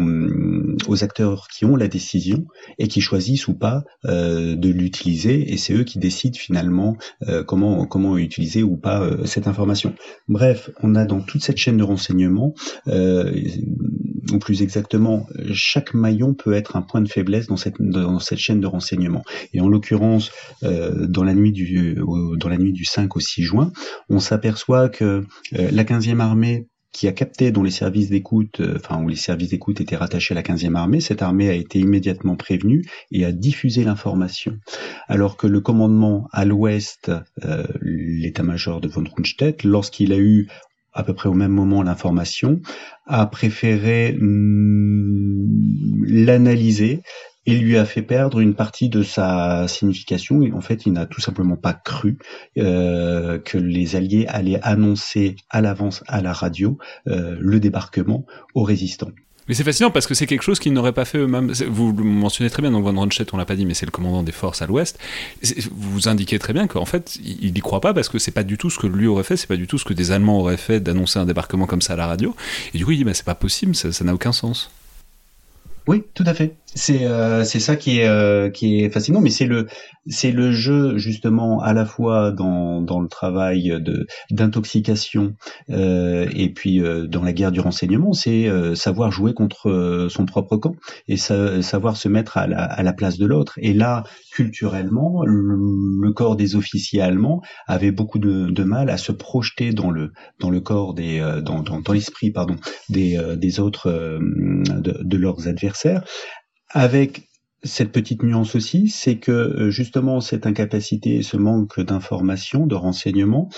aux, acteurs qui ont la décision et qui choisissent ou pas euh, de l'utiliser et c'est eux qui décident finalement euh, comment comment utiliser ou pas euh, cette information. Bref, on a dans toute cette chaîne de renseignement ou plus exactement, chaque maillon peut être un point de faiblesse dans cette, dans cette chaîne de renseignement. Et en l'occurrence, dans la nuit du dans la nuit du 5 au 6 juin, on s'aperçoit que la 15e armée qui a capté dont les services d'écoute, euh, enfin où les services d'écoute étaient rattachés à la 15e armée. Cette armée a été immédiatement prévenue et a diffusé l'information. Alors que le commandement à l'ouest, euh, l'état-major de von Rundstedt, lorsqu'il a eu à peu près au même moment l'information, a préféré mm, l'analyser et lui a fait perdre une partie de sa signification. Et en fait, il n'a tout simplement pas cru euh, que les Alliés allaient annoncer à l'avance à la radio euh, le débarquement aux résistants. Mais c'est fascinant parce que c'est quelque chose qu'ils n'auraient pas fait eux-mêmes. Vous le mentionnez très bien, donc Von Ronstedt, on l'a pas dit, mais c'est le commandant des forces à l'ouest. Vous indiquez très bien qu'en fait, il n'y croit pas parce que c'est pas du tout ce que lui aurait fait, c'est pas du tout ce que des Allemands auraient fait d'annoncer un débarquement comme ça à la radio. Et du coup, il dit, bah, c'est pas possible, ça n'a aucun sens. Oui, tout à fait. C'est euh, c'est ça qui est euh, qui est fascinant, mais c'est le c'est le jeu justement à la fois dans dans le travail de d'intoxication euh, et puis euh, dans la guerre du renseignement, c'est euh, savoir jouer contre son propre camp et savoir se mettre à la à la place de l'autre. Et là, culturellement, le, corps des officiers allemands avait beaucoup de, de, mal à se projeter dans le dans le corps des dans dans, dans l'esprit pardon des des autres de, de leurs adversaires avec cette petite nuance aussi, c'est que euh, justement cette incapacité, ce manque d'information, de renseignements,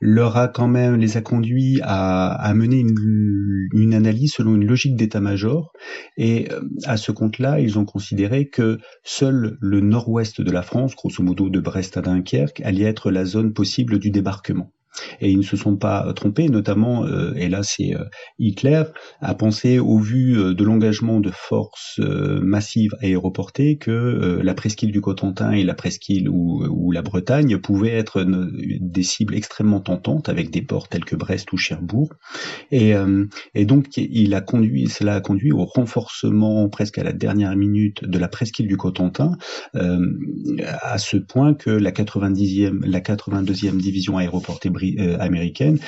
leur a quand même les a conduits à, mener une, une, analyse selon une logique d'état-major. Et euh, à ce compte-là, ils ont considéré que seul le nord-ouest de la France, grosso modo de Brest à Dunkerque, allait être la zone possible du débarquement. Et ils ne se sont pas trompés, notamment, euh, et là c'est euh, Hitler, a pensé au vu euh, de l'engagement de forces massives aéroportées que la presqu'île du Cotentin et la presqu'île ou, ou, la Bretagne pouvaient être des cibles extrêmement tentantes avec des ports tels que Brest ou Cherbourg. Et, et donc il a conduit, cela a conduit au renforcement presque à la dernière minute de la presqu'île du Cotentin, à ce point que la 90e, la 82e division aéroportée euh, américaine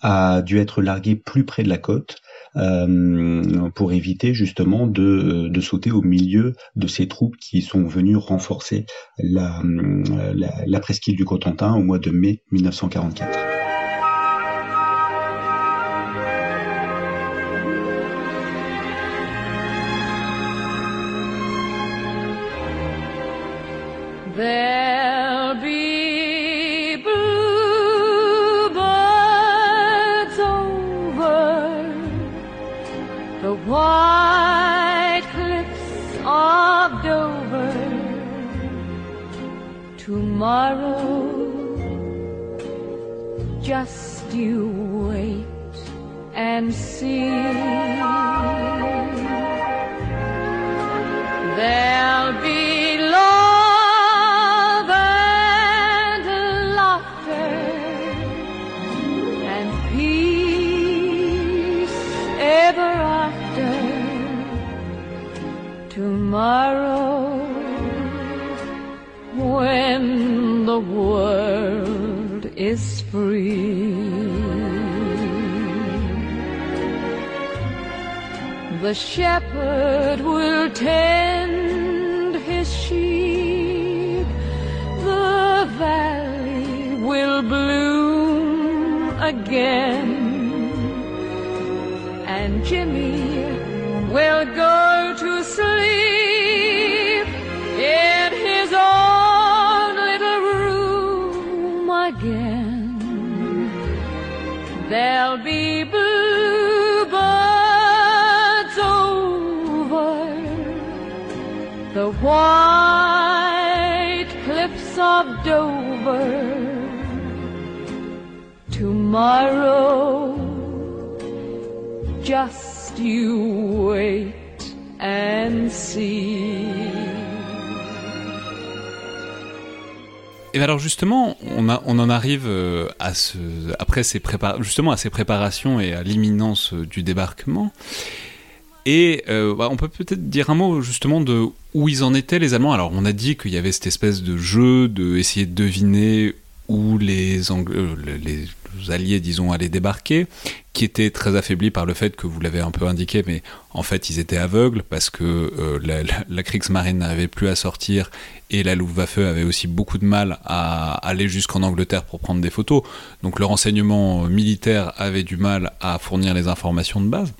a dû être larguée plus près de la côte euh, pour éviter justement de, euh, de, sauter au milieu de ces troupes qui sont venues renforcer la, la, la presqu'île du Cotentin au mois de mai 1944. Just you wait and see. The shepherd will tend his sheep, the valley will bloom again, white cliffs of Dover. Tomorrow, just you wait and see. Et alors justement, on, a, on en arrive euh, à ce, après ces justement à ces préparations et à l'imminence euh, du débarquement. Et euh, bah, on peut peut-être dire un mot justement de où ils en étaient les Allemands. Alors on a dit qu'il y avait cette espèce de jeu de essayer de deviner où les, les, alliés, disons, allaient débarquer, qui était très affaibli par le fait que vous l'avez un peu indiqué, mais en fait ils étaient aveugles parce que euh, la, la, Kriegsmarine n'arrivait plus à sortir et la Luftwaffe avait aussi beaucoup de mal à aller jusqu'en Angleterre pour prendre des photos. Donc le renseignement militaire avait du mal à fournir les informations de base.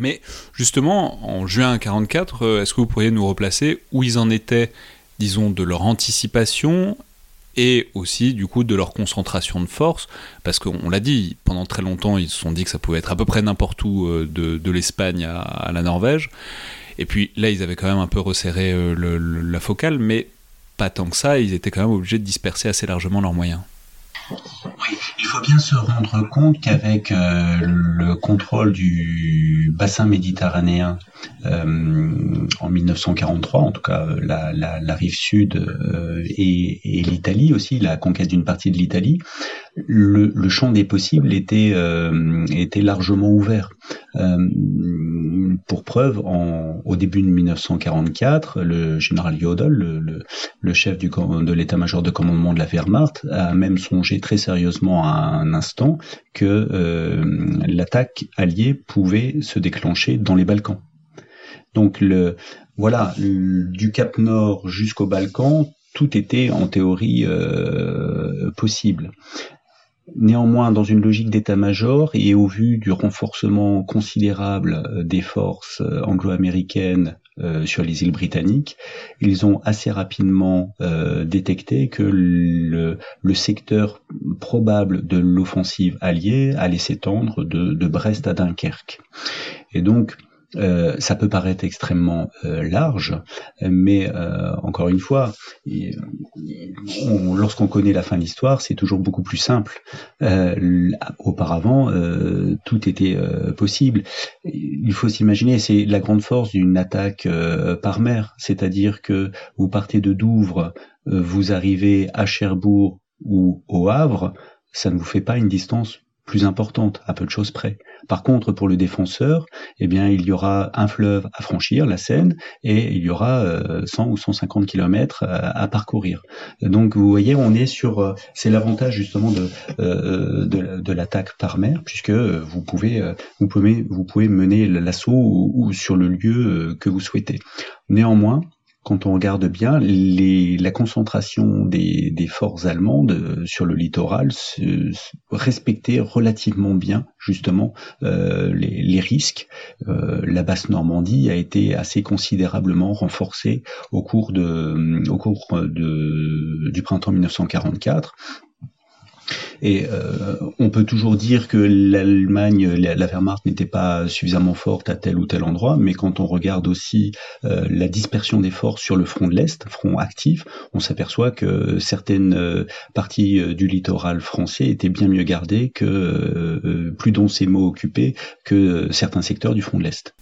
Mais justement, en juin 1944, euh, est-ce que vous pourriez nous replacer où ils en étaient, disons, de leur anticipation et aussi du coup de leur concentration de force, parce qu'on l'a dit, pendant très longtemps ils se sont dit que ça pouvait être à peu près n'importe où euh, de, l'Espagne à, la Norvège, et puis là ils avaient quand même un peu resserré euh, la focale, mais pas tant que ça, ils étaient quand même obligés de disperser assez largement leurs moyens. Oui, il faut bien se rendre compte qu'avec euh, le contrôle du bassin méditerranéen euh, en 1943, en tout cas la, la, la rive sud euh, et, et l'Italie aussi, la conquête d'une partie de l'Italie, le, le, champ des possibles était, était largement ouvert. Pour preuve, au début de 1944, le général Jodl, le, chef du, de l'état-major de commandement de la Wehrmacht, a même songé très sérieusement à un instant que euh, l'attaque alliée pouvait se déclencher dans les Balkans. Donc le voilà, du Cap Nord jusqu'au Balkan, tout était en théorie euh, possible. Néanmoins, dans une logique d'état-major et au vu du renforcement considérable des forces anglo-américaines euh, sur les îles britanniques, ils ont assez rapidement euh, détecté que le, le, secteur probable de l'offensive alliée allait s'étendre de, de Brest à Dunkerque. Et donc, euh, ça peut paraître extrêmement euh, large, mais euh, encore une fois, lorsqu'on connaît la fin de l'histoire, c'est toujours beaucoup plus simple. auparavant, tout était possible. Il faut s'imaginer, c'est la grande force d'une attaque par mer, c'est-à-dire que vous partez de Douvres, vous arrivez à Cherbourg ou au Havre, ça ne vous fait pas une distance plus importante, à peu de choses près. Par contre, pour le défenseur, eh bien, il y aura un fleuve à franchir, la Seine, et il y aura 100 euh, ou 150 kilomètres à, parcourir. Donc, vous voyez, on est sur, euh, c'est l'avantage justement de, euh, de, l'attaque par mer, puisque vous pouvez, vous pouvez, vous pouvez mener l'assaut sur le lieu que vous souhaitez. Néanmoins, quand on regarde bien, les, la concentration des, forces allemandes sur le littoral se, respectait relativement bien justement euh, les, risques. Euh, la basse Normandie a été assez considérablement renforcée au cours du printemps 1944 et euh, on peut toujours dire que l'Allemagne, la, Wehrmacht n'était pas suffisamment forte à tel ou tel endroit, mais quand on regarde aussi euh, la dispersion des forces sur le front de l'Est, front actif, on s'aperçoit que certaines euh, parties du littoral français étaient bien mieux gardées que plus densément occupées que certains secteurs du front de l'Est.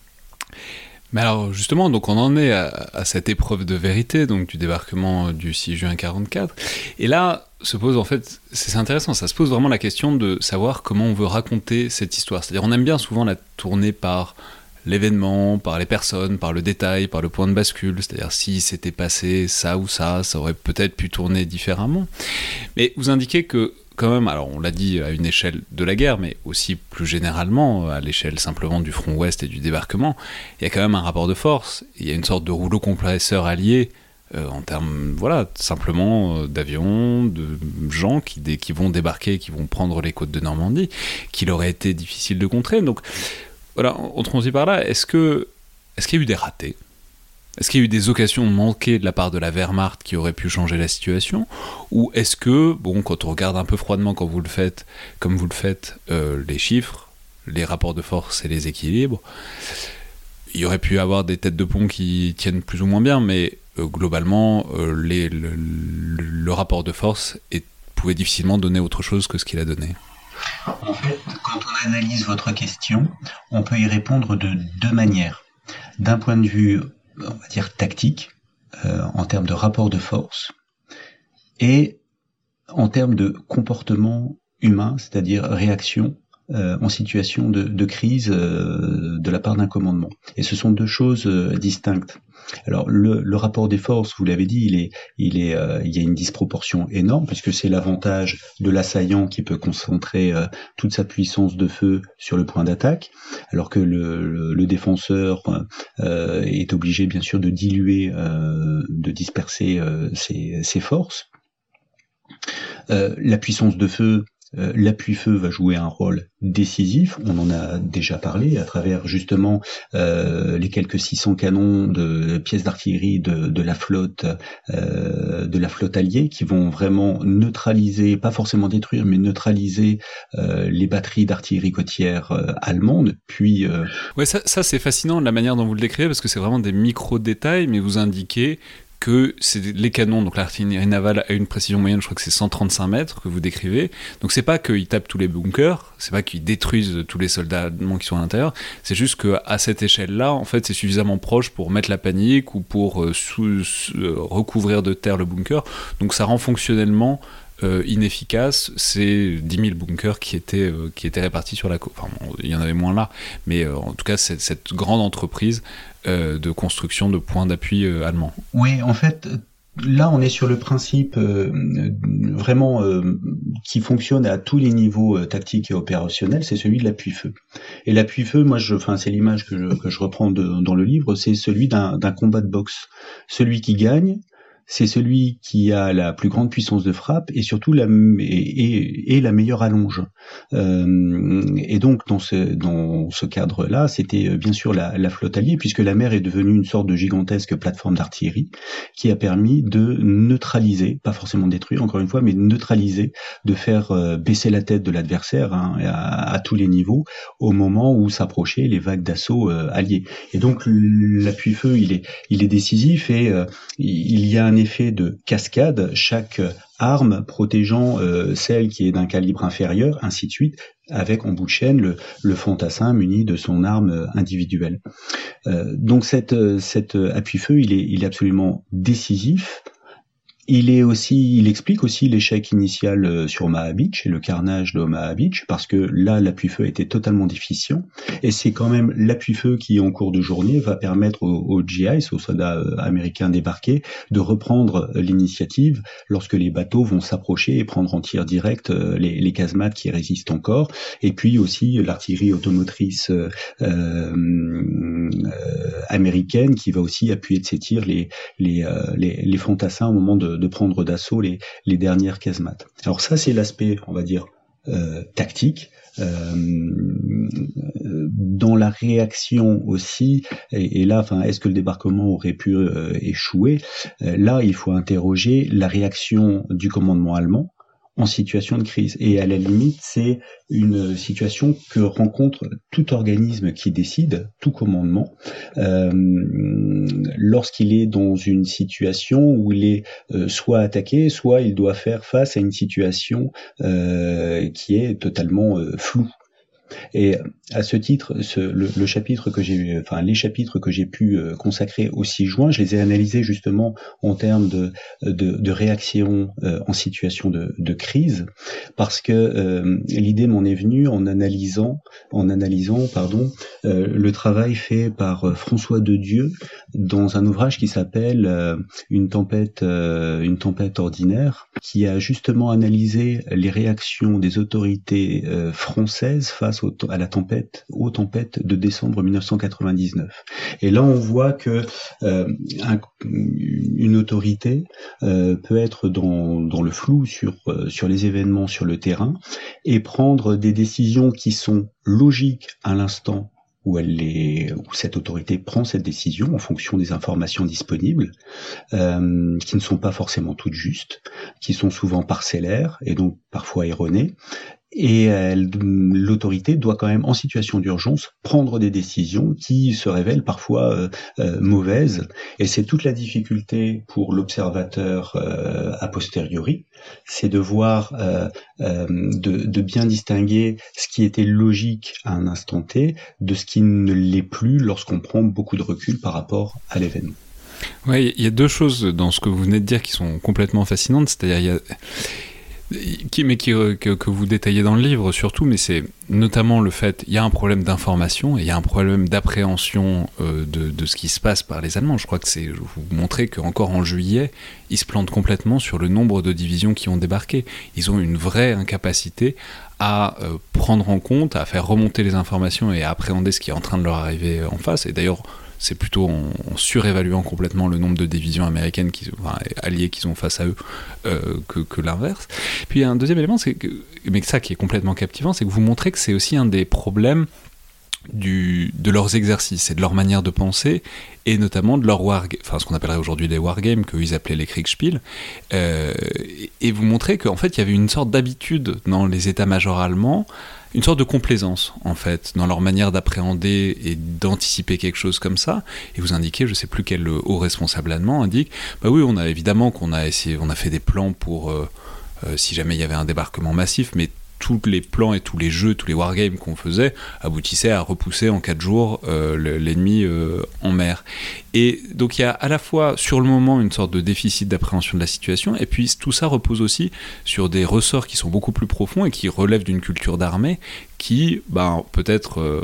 Mais alors justement, donc on en est à, cette épreuve de vérité, donc du débarquement du 6 juin 44. Et là, se pose en fait, c'est intéressant, ça se pose vraiment la question de savoir comment on veut raconter cette histoire. C'est-à-dire on aime bien souvent la tourner par l'événement, par les personnes, par le détail, par le point de bascule, c'est-à-dire si c'était passé ça ou ça, ça aurait peut-être pu tourner différemment. Mais vous indiquez que quand même, alors on l'a dit à une échelle de la guerre, mais aussi plus généralement à l'échelle simplement du front ouest et du débarquement, il y a quand même un rapport de force, il y a une sorte de rouleau compresseur allié euh, en termes, voilà, simplement euh, d'avions, de gens qui, vont débarquer, qui vont prendre les côtes de Normandie, qu'il aurait été difficile de contrer. Donc, voilà, on transit par là. Est-ce que, est-ce qu'il y a eu des ratés? Est-ce qu'il y a eu des occasions manquées de la part de la Wehrmacht qui auraient pu changer la situation Ou est-ce que, bon, quand on regarde un peu froidement, quand vous le faites, comme vous le faites, euh, les chiffres, les rapports de force et les équilibres, il y aurait pu avoir des têtes de pont qui tiennent plus ou moins bien, mais euh, globalement, euh, le, rapport de force pouvait difficilement donner autre chose que ce qu'il a donné. En fait, quand on analyse votre question, on peut y répondre de deux manières. D'un point de vue, on va dire, tactique, euh, en termes de rapport de force, et en termes de comportement humain, c'est-à-dire réaction en situation de, crise de la part d'un commandement. Et ce sont deux choses distinctes. Alors le, rapport des forces, vous l'avez dit, euh, il y a une disproportion énorme puisque c'est l'avantage de l'assaillant qui peut concentrer euh, toute sa puissance de feu sur le point d'attaque, alors que le, défenseur euh, est obligé bien sûr de diluer, de disperser ses, forces. la puissance de feu euh, l'appui-feu va jouer un rôle décisif. On en a déjà parlé à travers justement euh, les quelques 600 canons de pièces d'artillerie de, la flotte euh, de la alliée qui vont vraiment neutraliser, pas forcément détruire, mais neutraliser les batteries d'artillerie côtière allemandes. Puis ouais, ça, ça c'est fascinant la manière dont vous le décrivez parce que c'est vraiment des micro détails, mais vous indiquez que c'est les canons, donc l'artillerie navale a une précision moyenne, je crois que c'est 135 mètres que vous décrivez. Donc c'est pas qu'ils tapent tous les bunkers, c'est pas qu'ils détruisent tous les soldats allemands qui sont à l'intérieur, c'est juste qu'à cette échelle-là, en fait, c'est suffisamment proche pour mettre la panique ou pour euh, euh, recouvrir de terre le bunker. Donc ça rend fonctionnellement euh, inefficace, c'est 10 000 bunkers qui étaient, qui étaient répartis sur la côte. Enfin, il y en avait moins là, mais en tout cas, cette, grande entreprise euh, de construction de points d'appui euh, allemands. Oui, en fait, là, on est sur le principe euh, vraiment qui fonctionne à tous les niveaux tactiques et opérationnels, c'est celui de l'appui-feu. Et l'appui-feu, moi, je, enfin, c'est l'image que je, reprends dans le livre, c'est celui d'un combat de boxe. Celui qui gagne, c'est celui qui a la plus grande puissance de frappe et surtout la et, et, la meilleure allonge. Euh, et donc dans ce dans ce cadre-là, c'était euh, bien sûr la, la, flotte alliée puisque la mer est devenue une sorte de gigantesque plateforme d'artillerie qui a permis de neutraliser, pas forcément détruire encore une fois, mais neutraliser, de faire euh, baisser la tête de l'adversaire hein, à, tous les niveaux au moment où s'approchaient les vagues d'assaut euh, alliées. Et donc l'appui-feu, il est il est décisif et il y a un effet de cascade, chaque arme protégeant euh, celle qui est d'un calibre inférieur, ainsi de suite, avec en bout de chaîne le, fantassin muni de son arme individuelle. Euh, donc cette, cet appui-feu, il est, il est absolument décisif il est aussi, il explique aussi l'échec initial euh, sur Omaha Beach et le carnage de Omaha Beach parce que là l'appui-feu était totalement déficient. Et c'est quand même l'appui-feu qui en cours de journée va permettre aux, GIs, aux soldats euh, américains débarqués, de reprendre l'initiative lorsque les bateaux vont s'approcher et prendre en tir direct euh, les, casemates qui résistent encore. Et puis aussi l'artillerie automotrice euh, américaine qui va aussi appuyer de ses tirs les, les, les fantassins au moment de de, prendre d'assaut les, dernières casemates. Alors ça, c'est l'aspect, on va dire, euh, tactique. Euh, dans la réaction aussi, et, là, enfin, est-ce que le débarquement aurait pu euh, échouer? Là, il faut interroger la réaction du commandement allemand en situation de crise. Et à la limite, c'est une situation que rencontre tout organisme qui décide, tout commandement, euh, lorsqu'il est dans une situation où il est euh, soit attaqué, soit il doit faire face à une situation euh, qui est totalement euh, floue. Et à ce titre, le, chapitre que j'ai, enfin les chapitres que j'ai pu euh, consacrer au 6 juin, je les ai analysés justement en termes de, de, de réaction euh, en situation de, de, crise, parce que euh, l'idée m'en est venue en analysant, en analysant, pardon, le travail fait par François de Dieu dans un ouvrage qui s'appelle Une tempête, une tempête ordinaire, qui a justement analysé les réactions des autorités françaises face à la tempête aux tempêtes de décembre 1999. Et là, on voit que euh, une autorité euh, peut être dans, le flou sur, euh, sur les événements sur le terrain et prendre des décisions qui sont logiques à l'instant où, cette autorité prend cette décision en fonction des informations disponibles, qui ne sont pas forcément toutes justes, qui sont souvent parcellaires et donc parfois erronées, et l'autorité doit quand même, en situation d'urgence, prendre des décisions qui se révèlent parfois euh, euh, mauvaises. Et c'est toute la difficulté pour l'observateur euh, a posteriori, c'est de voir, de, de, bien distinguer ce qui était logique à un instant T de ce qui ne l'est plus lorsqu'on prend beaucoup de recul par rapport à l'événement. Oui, il y a deux choses dans ce que vous venez de dire qui sont complètement fascinantes. C'est-à-dire, il y a qui, mais euh, que, vous détaillez dans le livre surtout, mais c'est notamment le fait, il y a un problème d'information et il y a un problème d'appréhension euh, de, de, ce qui se passe par les Allemands. Je crois que c'est, vous montrer qu'encore en juillet, ils se plantent complètement sur le nombre de divisions qui ont débarqué. Ils ont une vraie incapacité à euh, prendre en compte, à faire remonter les informations et à appréhender ce qui est en train de leur arriver en face. Et d'ailleurs, c'est plutôt en, surévaluant complètement le nombre de divisions américaines qui, alliées qu'ils ont face à eux euh, que, l'inverse. Puis un deuxième élément, c'est que, mais ça qui est complètement captivant, c'est que vous montrez que c'est aussi un des problèmes de leurs exercices et de leur manière de penser, et notamment de leur war, enfin ce qu'on appellerait aujourd'hui les wargames, qu'ils appelaient les Kriegspiel, euh, et vous montrez qu'en fait il y avait une sorte d'habitude dans les états-majors allemands une sorte de complaisance en fait dans leur manière d'appréhender et d'anticiper quelque chose comme ça. Et vous indiquez je sais plus quel haut responsable allemand indique bah oui on a évidemment qu'on a essayé on a fait des plans pour euh, euh, si jamais il y avait un débarquement massif mais tous les plans et tous les jeux, tous les wargames qu'on faisait aboutissaient à repousser en 4 jours euh, l'ennemi euh, en mer. Et donc il y a à la fois sur le moment une sorte de déficit d'appréhension de la situation, et puis tout ça repose aussi sur des ressorts qui sont beaucoup plus profonds et qui relèvent d'une culture d'armée qui, ben, peut-être euh,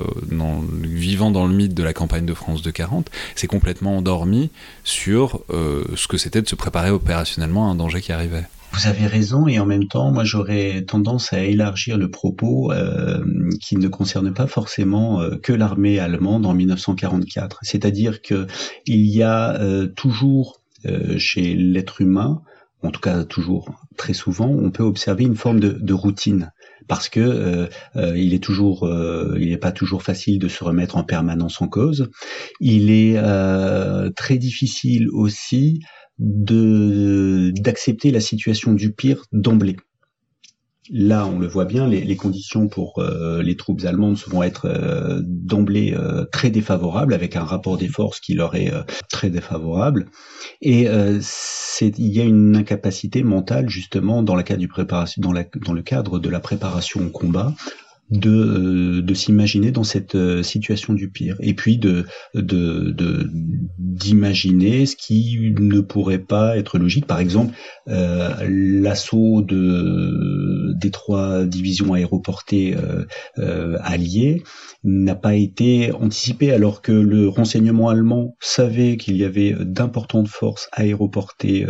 vivant dans le mythe de la campagne de France de 40, s'est complètement endormi sur ce que c'était de se préparer opérationnellement à un danger qui arrivait. Vous avez raison et en même temps, moi j'aurais tendance à élargir le propos euh, qui ne concerne pas forcément euh, que l'armée allemande en 1944. C'est-à-dire que il y a euh, toujours euh, chez l'être humain, en tout cas toujours très souvent, on peut observer une forme de, de routine parce que euh, euh, il est toujours, euh, il n'est pas toujours facile de se remettre en permanence en cause. Il est très difficile aussi d'accepter la situation du pire d'emblée. Là, on le voit bien, les, les conditions pour euh, les troupes allemandes vont être euh, d'emblée euh, très défavorables, avec un rapport des forces qui leur est très défavorable. Et il y a une incapacité mentale justement dans, la du préparation, dans, la, dans le cadre de la préparation au combat de, euh, de s'imaginer dans cette euh, situation du pire. Et puis de d'imaginer ce qui ne pourrait pas être logique. Par exemple l'assaut de des trois divisions aéroportées alliées n'a pas été anticipé alors que le renseignement allemand savait qu'il y avait d'importantes forces aéroportées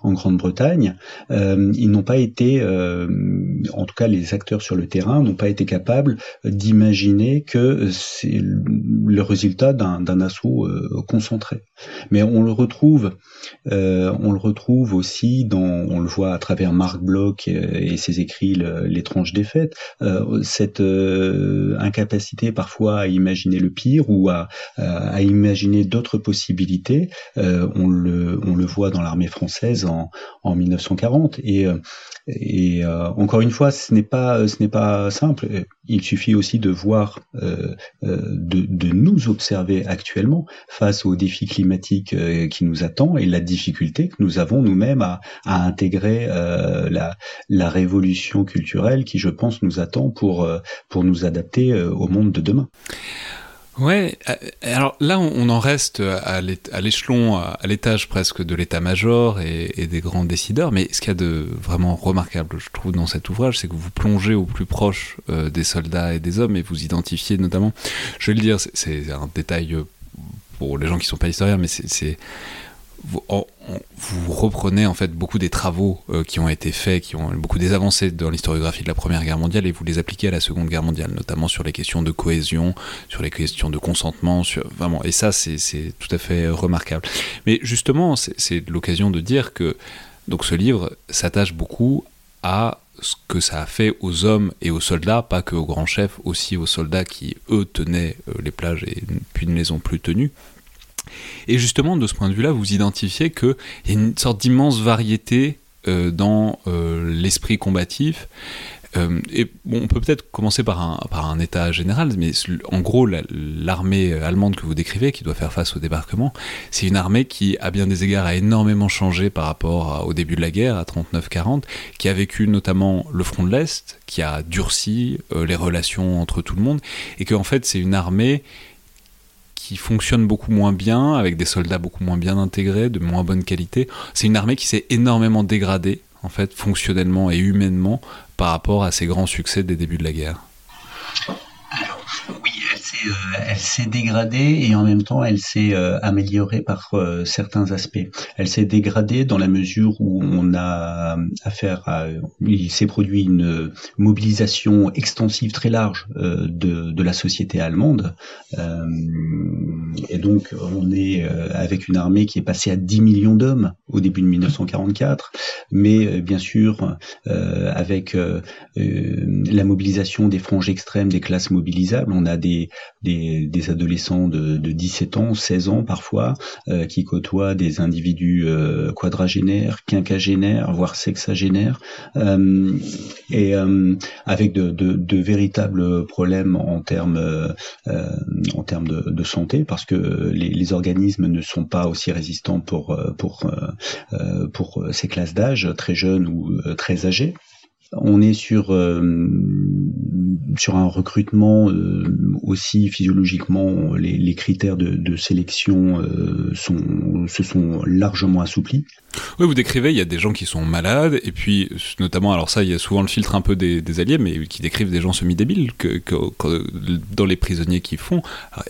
en Grande-Bretagne ils n'ont pas été en tout cas les acteurs sur le terrain n'ont pas été capables d'imaginer que c'est le résultat d'un assaut euh, concentré. Mais on le retrouve, euh, on le retrouve aussi dans, on le voit à travers Marc Bloch et, ses écrits L'étrange défaite, euh, cette incapacité parfois à imaginer le pire ou à, à imaginer d'autres possibilités. on le, voit dans l'armée française en, en 1940 et euh, encore une fois, ce n'est pas, simple. Il suffit aussi de voir, euh, euh, de, de, nous observer actuellement face aux défis climatiques qui nous attendent et la difficulté que nous avons nous-mêmes à, intégrer la, la révolution culturelle qui, je pense, nous attend pour, pour nous adapter au monde de demain. Ouais, euh, alors là, on en reste à l'échelon, à l'étage presque de l'état-major et, des grands décideurs, mais ce qu'il y a de vraiment remarquable, je trouve, dans cet ouvrage, c'est que vous plongez au plus proche euh, des soldats et des hommes et vous identifiez notamment, je vais le dire, c'est un détail euh, pour les gens qui ne sont pas historiens, mais c'est vous, vous, reprenez en fait beaucoup des travaux euh, qui ont été faits, qui ont beaucoup des avancées dans l'historiographie de la Première Guerre mondiale et vous les appliquez à la Seconde Guerre mondiale, notamment sur les questions de cohésion, sur les questions de consentement, vraiment, et ça c'est tout à fait remarquable. Mais justement, c'est l'occasion de dire que donc ce livre s'attache beaucoup à ce que ça a fait aux hommes et aux soldats, pas que aux grands chefs, aussi aux soldats qui, eux, tenaient euh, les plages et puis ne les ont plus tenus. Et justement, de ce point de vue-là, vous identifiez qu'il y a une sorte d'immense variété euh, dans euh, l'esprit combatif. Euh, et on peut peut-être commencer par un, par un état général, mais en gros, l'armée allemande que vous décrivez, qui doit faire face au débarquement, c'est une armée qui, à bien des égards, a énormément changé par rapport au début de la guerre, à 39-40, qui a vécu notamment le front de l'Est, qui a durci les relations entre tout le monde, et qu'en fait, c'est une armée qui fonctionne beaucoup moins bien, avec des soldats beaucoup moins bien intégrés, de moins bonne qualité. C'est une armée qui s'est énormément dégradée en fait, fonctionnellement et humainement par rapport à ces grands succès des débuts de la guerre euh, elle s'est dégradée et en même temps elle s'est euh, améliorée par euh, certains aspects. Elle s'est dégradée dans la mesure où on a affaire à, il s'est produit une mobilisation extensive très large de, de la société allemande et donc on est avec une armée qui est passée à 10 millions d'hommes au début de 1944, mais bien sûr avec la mobilisation des franges extrêmes des classes mobilisables, on a des des, adolescents de, de, 17 ans, 16 ans parfois, euh, qui côtoient des individus euh, quadragénaires, quinquagénaires, voire sexagénaires, euh, et avec de, véritables problèmes en termes en termes de, santé, parce que les, organismes ne sont pas aussi résistants pour pour pour ces classes d'âge, très jeunes ou très âgés. On est sur sur un recrutement euh, aussi physiologiquement les, critères de, sélection euh, sont se sont largement assouplis. Oui, vous décrivez, il y a des gens qui sont malades, et puis notamment, alors ça, il y a souvent le filtre un peu des, alliés, mais qui décrivent des gens semi-débiles que, dans les prisonniers qui font.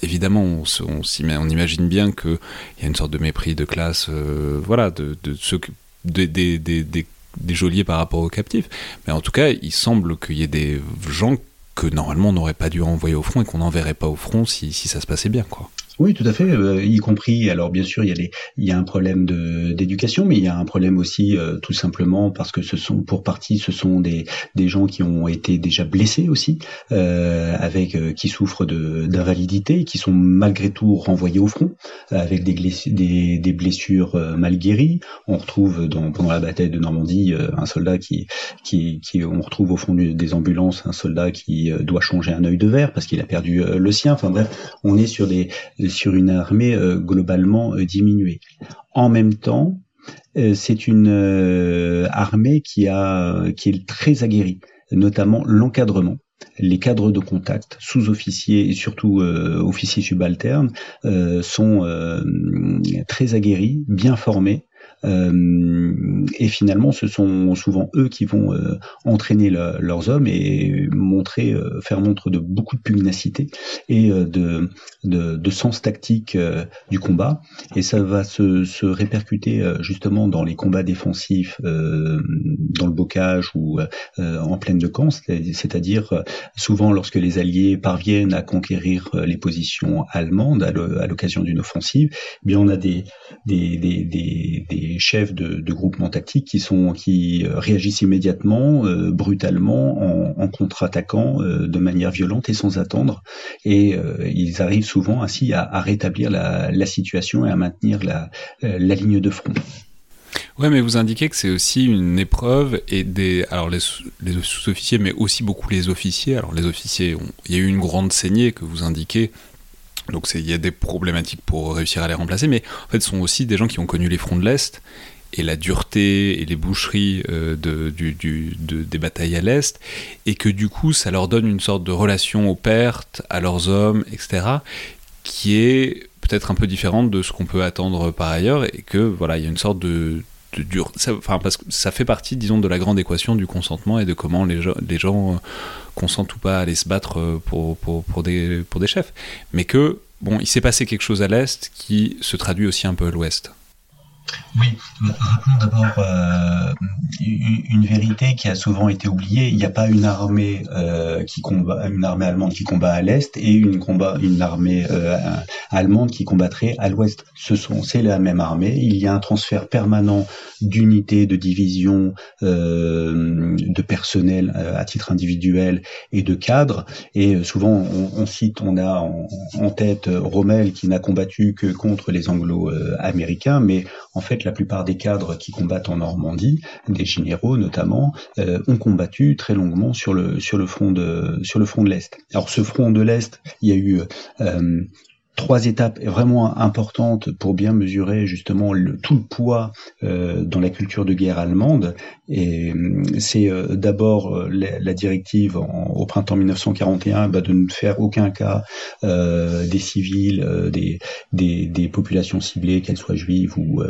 Évidemment, on, on, imagine bien qu'il y a une sorte de mépris de classe, euh, voilà, de, ceux des, des, des des geôliers par rapport aux captifs. Mais en tout cas, il semble qu'il y ait des gens que normalement on n'aurait pas dû envoyer au front et qu'on n'enverrait pas au front si, si ça se passait bien, quoi. Oui, tout à fait, euh, y compris. Alors bien sûr, il y a les, il y a un problème d'éducation, mais il y a un problème aussi euh, tout simplement parce que ce sont pour partie, ce sont des des gens qui ont été déjà blessés aussi, euh, avec euh, qui souffrent d'invalidité, qui sont malgré tout renvoyés au front avec des des, des blessures mal guéries. On retrouve dans, pendant la bataille de Normandie un soldat qui qui qui on retrouve au fond des ambulances un soldat qui doit changer un œil de verre parce qu'il a perdu le sien. Enfin bref, on est sur des sur une armée euh, globalement euh, diminuée. En même temps, euh, c'est une armée qui est très aguerrie, notamment l'encadrement les cadres de contact, sous-officiers et surtout officiers subalternes, sont très aguerris, bien formés, et finalement, ce sont souvent eux qui vont euh, entraîner leurs hommes et montrer, euh, faire montre de beaucoup de pugnacité et de, de, de, sens tactique du combat. Et ça va se, se répercuter justement dans les combats défensifs, dans le bocage ou en pleine de camp, c'est-à-dire souvent lorsque les Alliés parviennent à conquérir les positions allemandes à l'occasion d'une offensive, eh bien on a des, des, des, des chefs de, de, groupements tactiques qui sont qui euh, réagissent immédiatement, euh, brutalement, en, contre-attaquant euh, de manière violente et sans attendre. Et ils arrivent souvent ainsi à, rétablir la, situation et à maintenir la, ligne de front. Ouais, mais vous indiquez que c'est aussi une épreuve et des alors les sous-officiers, mais aussi beaucoup les officiers. Alors les officiers, il y a eu une grande saignée que vous indiquez donc il y a des problématiques pour réussir à les remplacer, mais en fait ce sont aussi des gens qui ont connu les fronts de l'Est et la dureté et les boucheries euh, des batailles à l'Est, et que du coup ça leur donne une sorte de relation aux pertes, à leurs hommes, etc., qui est peut-être un peu différente de ce qu'on peut attendre par ailleurs, et que voilà, il y a une sorte de, ça, enfin parce que ça fait partie, disons, de la grande équation du consentement et de comment les, gens, euh, consentent ou pas à aller se battre euh, pour, des, pour des chefs, mais que bon, il s'est passé quelque chose à l'est qui se traduit aussi un peu à l'ouest. Oui, rappelons d'abord euh, une vérité qui a souvent été oubliée. Il n'y a pas une armée euh, qui combat, une armée allemande qui combat à l'est et une combat, une armée euh, allemande qui combattrait à l'ouest. Ce sont, c'est la même armée. Il y a un transfert permanent d'unités, de divisions, euh, de personnel euh, à titre individuel et de cadres. Et euh, souvent, on, on cite, on a en, en, tête Rommel qui n'a combattu que contre les Anglo-Américains, mais en fait, la plupart des cadres qui combattent en Normandie, des généraux notamment, euh, ont combattu très longuement sur le sur le front de sur le front de l'est. Alors ce front de l'est, il y a eu euh, trois étapes vraiment importantes pour bien mesurer justement le, tout le poids euh, dans la culture de guerre allemande. Et euh, c'est euh, d'abord euh, la, directive au printemps 1941 bah, de ne faire aucun cas des civils, des, des, des, populations ciblées, qu'elles soient juives ou,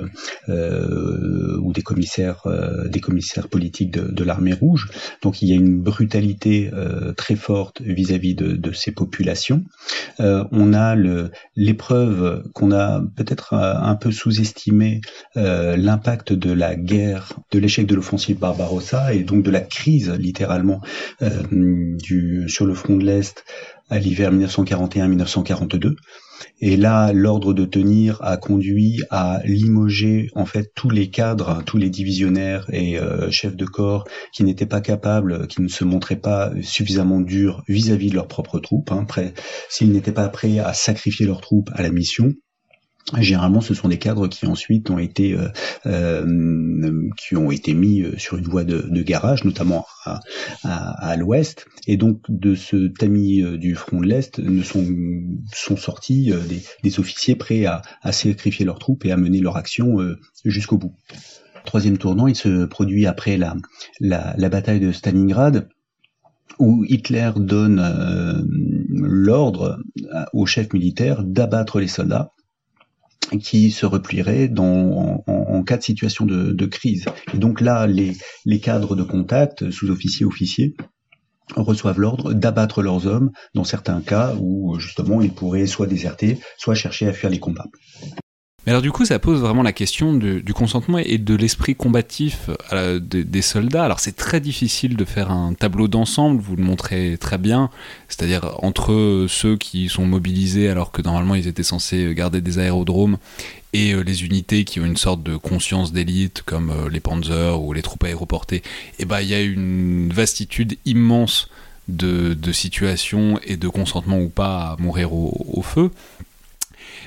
ou des commissaires, des commissaires politiques de, de l'armée rouge. Donc il y a une brutalité très forte vis-à-vis de, de, ces populations. on a le, l'épreuve qu'on a peut-être un peu sous-estimé euh, l'impact de la guerre, de l'échec de l'offensive Barbarossa et donc de la crise littéralement euh, sur le front de l'Est à l'hiver 1941-1942. Et là, l'ordre de tenir a conduit à limoger en fait tous les cadres, tous les divisionnaires et euh, chefs de corps qui n'étaient pas capables, qui ne se montraient pas suffisamment durs vis-à-vis de leurs propres troupes. Hein, s'ils n'étaient pas prêts à sacrifier leurs troupes à la mission, Généralement, ce sont des cadres qui ensuite ont été euh, euh, qui ont été mis euh, sur une voie de, garage, notamment à, à, l'ouest. Et donc, de ce tamis du front de l'est, ne sont sont sortis des, officiers prêts à, sacrifier leurs troupes et à mener leur action jusqu'au bout. Troisième tournant, il se produit après la, la, la bataille de Stalingrad où Hitler donne l'ordre aux chefs militaires d'abattre les soldats qui se replierait dans, en, cas de situation de, crise. Et donc là, les, les cadres de contact, sous-officiers, officiers, reçoivent l'ordre d'abattre leurs hommes dans certains cas où justement ils pourraient soit déserter, soit chercher à fuir les combats. Mais alors du coup, ça pose vraiment la question du, consentement et de l'esprit combatif euh, des, soldats. Alors c'est très difficile de faire un tableau d'ensemble, vous le montrez très bien, c'est-à-dire entre ceux qui sont mobilisés alors que normalement ils étaient censés garder des aérodromes et euh, les unités qui ont une sorte de conscience d'élite comme euh, les Panzers ou les troupes aéroportées, et eh ben il y a une vastitude immense de, situations et de consentement ou pas à mourir au feu.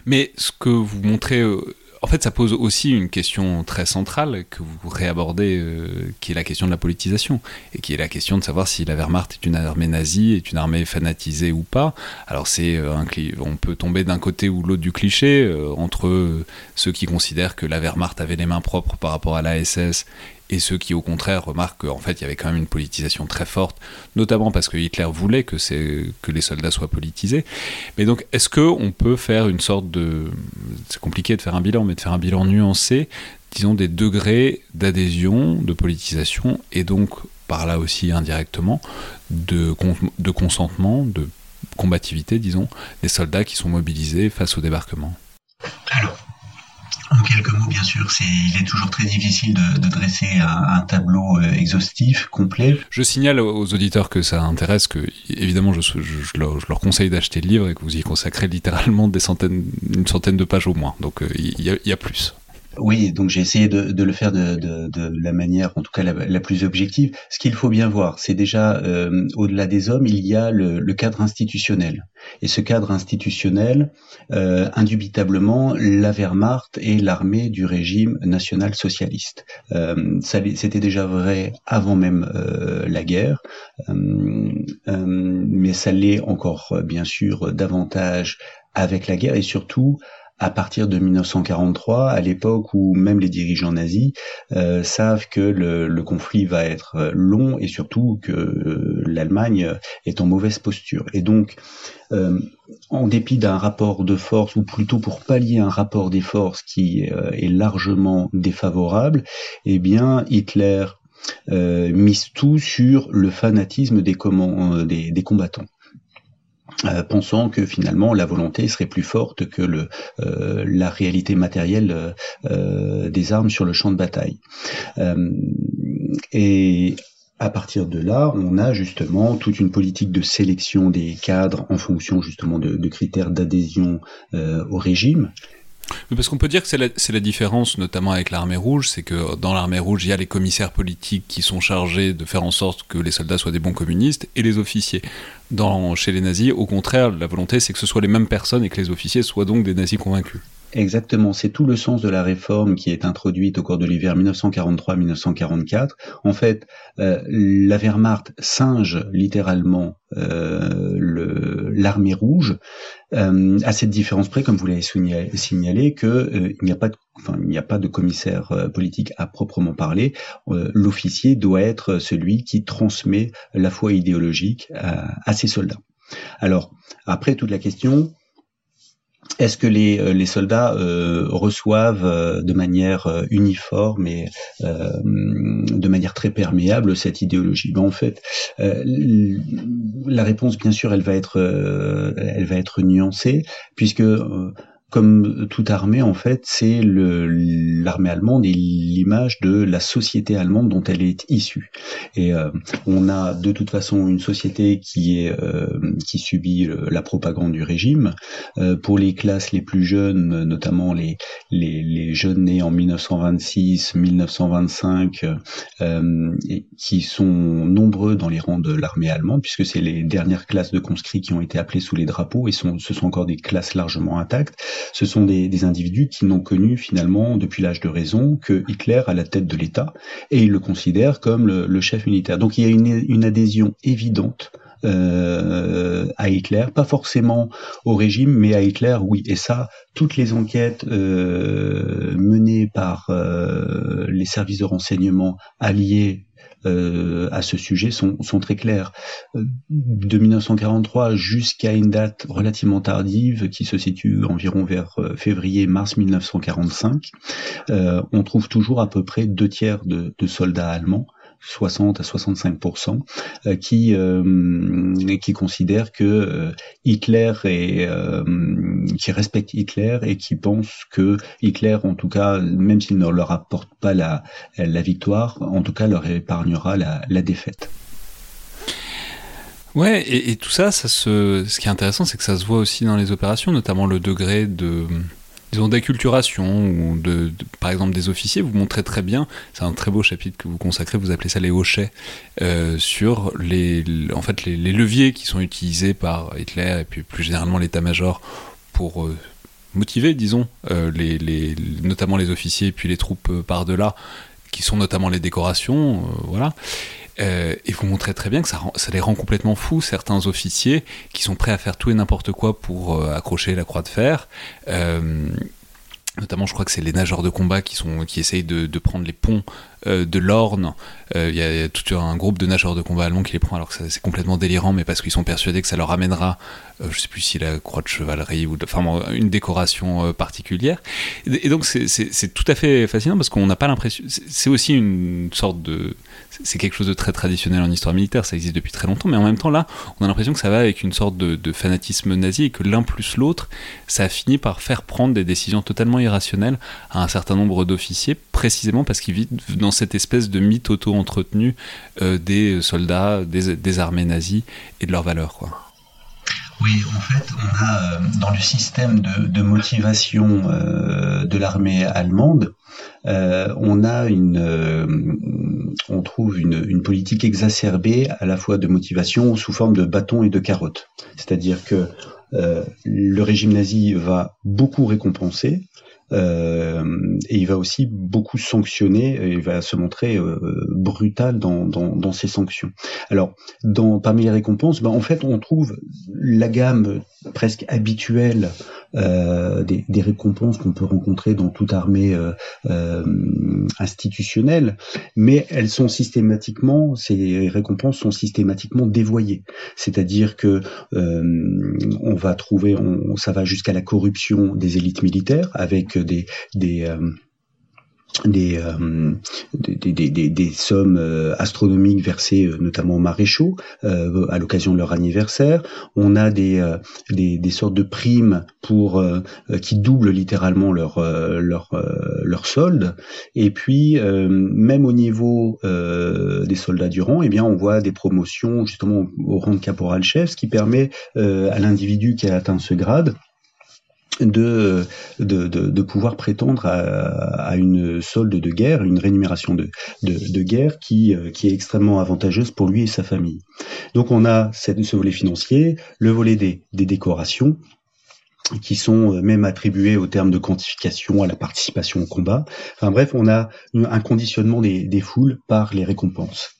Mais ce que vous montrez, euh, en fait, ça pose aussi une question très centrale que vous réabordez, euh, qui est la question de la politisation, et qui est la question de savoir si la Wehrmacht est une armée nazie, est une armée fanatisée ou pas. Alors c'est euh, on peut tomber d'un côté ou l'autre du cliché, entre ceux qui considèrent que la Wehrmacht avait les mains propres par rapport à la SS et ceux qui au contraire remarquent qu'en fait il y avait quand même une politisation très forte, notamment parce que Hitler voulait que, les soldats soient politisés. Mais donc est-ce qu'on peut faire une sorte de... C'est compliqué de faire un bilan, mais de faire un bilan nuancé, disons des degrés d'adhésion, de politisation, et donc par là aussi indirectement de, de consentement, de combativité, disons, des soldats qui sont mobilisés face au débarquement? Alors, en quelques mots, bien sûr, c'est, il est toujours très difficile de, dresser un, tableau euh, exhaustif, complet. Je signale aux auditeurs que ça intéresse, que évidemment, je, je, leur, conseille d'acheter le livre et que vous y consacrez littéralement des centaines, une centaine de pages au moins. Donc, euh, il y, a plus. Oui, donc j'ai essayé de, de, le faire de, de, de, la manière, en tout cas la, plus objective. Ce qu'il faut bien voir, c'est déjà euh, au-delà des hommes, il y a le, le, cadre institutionnel. Et ce cadre institutionnel, euh, indubitablement, la Wehrmacht est l'armée du régime national socialiste. Euh, C'était déjà vrai avant même euh, la guerre, euh, euh, mais ça l'est encore bien sûr davantage avec la guerre et surtout à partir de 1943, à l'époque où même les dirigeants nazis euh, savent que le, conflit va être euh, long et surtout que euh, l'Allemagne est en mauvaise posture. Et donc, en dépit d'un rapport de force, ou plutôt pour pallier un rapport des forces qui est largement défavorable, eh bien, Hitler mise tout sur le fanatisme des, des combattants. Euh, pensant que finalement la volonté serait plus forte que euh, la réalité matérielle euh, des armes sur le champ de bataille. et à partir de là, on a justement toute une politique de sélection des cadres en fonction justement de critères d'adhésion au régime parce qu'on peut dire que c'est la, différence, notamment avec l'armée rouge, c'est que dans l'armée rouge, il y a les commissaires politiques qui sont chargés de faire en sorte que les soldats soient des bons communistes, et les officiers. Dans, chez les nazis, au contraire, la volonté, c'est que ce soit les mêmes personnes et que les officiers soient donc des nazis convaincus. Exactement, c'est tout le sens de la réforme qui est introduite au cours de l'hiver 1943-1944. En fait, euh, la Wehrmacht singe littéralement euh, l'armée rouge euh, à cette différence près, comme vous l'avez signalé, que euh, il n'y a pas de, enfin, il n'y a pas de commissaire euh, politique à proprement parler. L'officier doit être celui qui transmet la foi idéologique à, à ses soldats. Alors après toute la question, est-ce que les, euh, les soldats euh, reçoivent euh, de manière uniforme et de manière très perméable cette idéologie? Ben, En fait, la réponse, bien sûr, elle va être, elle va être nuancée, puisque comme toute armée, en fait, c'est l'armée allemande et l'image de la société allemande dont elle est issue. Et euh, on a de toute façon une société qui est euh, qui subit la propagande du régime. Euh, pour les classes les plus jeunes, notamment les les, les jeunes nés en 1926, 1925, et qui sont nombreux dans les rangs de l'armée allemande, puisque c'est les dernières classes de conscrits qui ont été appelées sous les drapeaux et sont, ce sont encore des classes largement intactes ce sont des, individus qui n'ont connu finalement depuis l'âge de raison que Hitler à la tête de l'État et ils le considèrent comme le, chef militaire. Donc il y a une, adhésion évidente euh, à Hitler, pas forcément au régime, mais à Hitler, oui. Et ça, toutes les enquêtes euh, menées par euh, les services de renseignement alliés euh, à ce sujet sont, très clairs. Euh, de 1943 jusqu'à une date relativement tardive qui se situe environ vers euh, février-mars 1945, on trouve toujours à peu près deux tiers de soldats allemands 60 à 65% euh, qui euh, qui considèrent que euh, Hitler est qui respectent Hitler et qui pensent que Hitler en tout cas même s'il ne leur apporte pas la la victoire en tout cas leur épargnera la, la défaite. Ouais, et, et, tout ça, ça se, ce qui est intéressant, c'est que ça se voit aussi dans les opérations, notamment le degré de, disons, d'acculturation, ou de, par exemple des officiers, vous montrez très bien, c'est un très beau chapitre que vous consacrez, vous appelez ça les hochets, euh, sur les, en fait, les, leviers qui sont utilisés par Hitler et puis plus généralement l'état-major pour euh, motiver, disons, euh, les, les, notamment les officiers et puis les troupes par-delà, qui sont notamment les décorations, voilà. Euh, et vous montrez très bien que ça, les rend complètement fous, certains officiers qui sont prêts à faire tout et n'importe quoi pour euh, accrocher la croix de fer. Euh, notamment, je crois que c'est les nageurs de combat qui, sont, qui essayent de, prendre les ponts de l'Orne. Il y, a tout un groupe de nageurs de combat allemands qui les prend alors que c'est complètement délirant, mais parce qu'ils sont persuadés que ça leur amènera, je sais plus si la croix de chevalerie ou enfin une décoration particulière. Et, donc c'est tout à fait fascinant parce qu'on n'a pas l'impression. C'est aussi une sorte de c'est quelque chose de très traditionnel en histoire militaire, ça existe depuis très longtemps, mais en même temps là, on a l'impression que ça va avec une sorte de, fanatisme nazi et que l'un plus l'autre, ça a fini par faire prendre des décisions totalement irrationnelles à un certain nombre d'officiers, précisément parce qu'ils vivent dans cette espèce de mythe auto-entretenu euh, des soldats, des, armées nazies et de leurs valeurs. Oui, en fait, on a euh, dans le système de, motivation euh, de l'armée allemande, on a une, on trouve une, une, politique exacerbée à la fois de motivation sous forme de bâton et de carotte. C'est-à-dire que le régime nazi va beaucoup récompenser, euh, et il va aussi beaucoup sanctionner, et il va se montrer euh, brutal dans, dans, dans, ses sanctions. Alors, dans, parmi les récompenses, ben, en fait, on trouve la gamme presque habituelle euh, des, des, récompenses qu'on peut rencontrer dans toute armée euh, euh, institutionnelle, mais elles sont systématiquement, ces récompenses sont systématiquement dévoyées. C'est-à-dire que on va trouver, on, ça va jusqu'à la corruption des élites militaires avec des, des euh, des, des, des, des, sommes euh, astronomiques versées euh, notamment aux maréchaux à l'occasion de leur anniversaire. On a des, des, sortes de primes pour qui doublent littéralement leur leur leur solde. Et puis même au niveau des soldats du rang, eh bien on voit des promotions justement au rang de caporal-chef, ce qui permet à l'individu qui a atteint ce grade de, de, de, pouvoir prétendre à, une solde de guerre, une rémunération de, de, guerre qui, euh, qui est extrêmement avantageuse pour lui et sa famille. Donc on a cette, ce volet financier, le volet des, des décorations, qui sont euh, même attribuées au terme de quantification à la participation au combat. Enfin bref, on a un conditionnement des, des foules par les récompenses.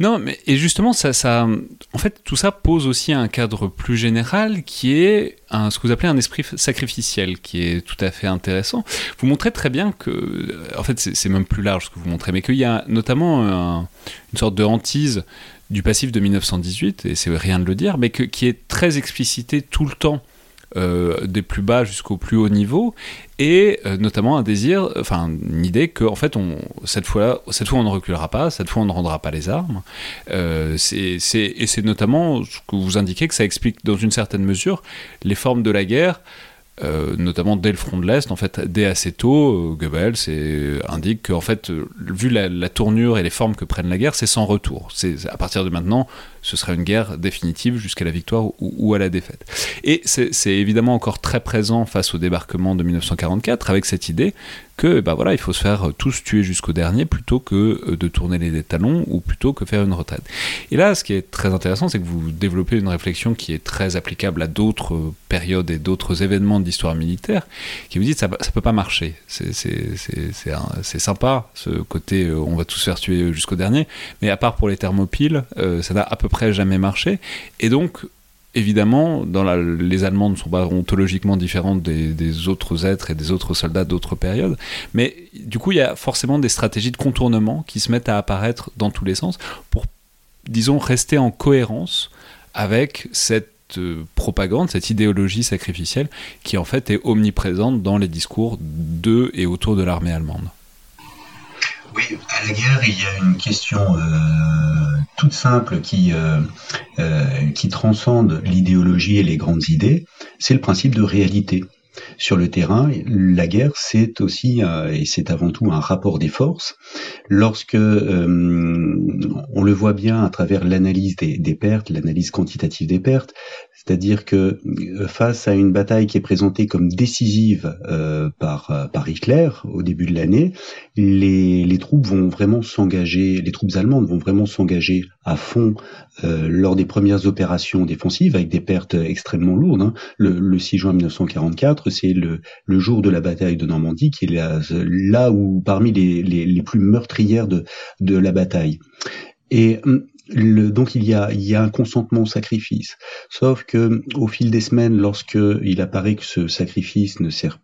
Non, mais et justement, ça, en fait, tout ça pose aussi un cadre plus général qui est un, ce que vous appelez un esprit sacrificiel, qui est tout à fait intéressant. Vous montrez très bien que, en fait, c'est même plus large ce que vous montrez, mais qu'il y a notamment une sorte de hantise du passif de 1918, et c'est rien de le dire, mais qui est très explicité tout le temps euh, des plus bas jusqu'au plus haut niveau, et euh, notamment un désir, enfin une idée que en fait on, cette fois cette fois on ne reculera pas, cette fois on ne rendra pas les armes. Euh, c'est, et c'est notamment ce que vous indiquez que ça explique dans une certaine mesure les formes de la guerre euh, notamment dès le front de l'Est, en fait, dès assez tôt, euh, Goebbels indique qu'en fait, euh, vu la, tournure et les formes que prennent la guerre, c'est sans retour. C'est à partir de maintenant, ce sera une guerre définitive jusqu'à la victoire ou, à la défaite. Et c'est évidemment encore très présent face au débarquement de 1944, avec cette idée que bah voilà, il faut se faire tous tuer jusqu'au dernier plutôt que de tourner les talons ou plutôt que faire une retraite. Et là, ce qui est très intéressant, c'est que vous développez une réflexion qui est très applicable à d'autres périodes et d'autres événements d'histoire militaire, qui vous dit ça, ça peut pas marcher. C'est sympa, ce côté euh, on va tous faire tuer jusqu'au dernier, mais à part pour les thermopiles, euh, ça n'a à peu près jamais marché. Et donc, évidemment, les Allemands ne sont pas ontologiquement différents des, autres êtres et des autres soldats d'autres périodes, mais du coup, il y a forcément des stratégies de contournement qui se mettent à apparaître dans tous les sens pour, disons, rester en cohérence avec cette euh, propagande, cette idéologie sacrificielle qui en fait est omniprésente dans les discours de et autour de l'armée allemande. Oui, à la guerre, il y a une question euh, toute simple qui, euh, qui transcende l'idéologie et les grandes idées, c'est le principe de réalité. Sur le terrain, la guerre, c'est aussi et c'est avant tout un rapport des forces. Lorsque on le voit bien à travers l'analyse des, des pertes, l'analyse quantitative des pertes, c'est-à-dire que euh, face à une bataille qui est présentée comme décisive euh, par, euh, par Hitler au début de l'année, les, les, troupes vont vraiment s'engager, les troupes allemandes vont vraiment s'engager à fond euh, lors des premières opérations défensives avec des pertes extrêmement lourdes. Hein. Le, le, 6 juin 1944, c'est le, le, jour de la bataille de Normandie qui est là, là où parmi les, les, les plus meurtrières de, de la bataille. Et donc il y a, il y a un consentement au sacrifice. Sauf que au fil des semaines, lorsque il apparaît que ce sacrifice ne sert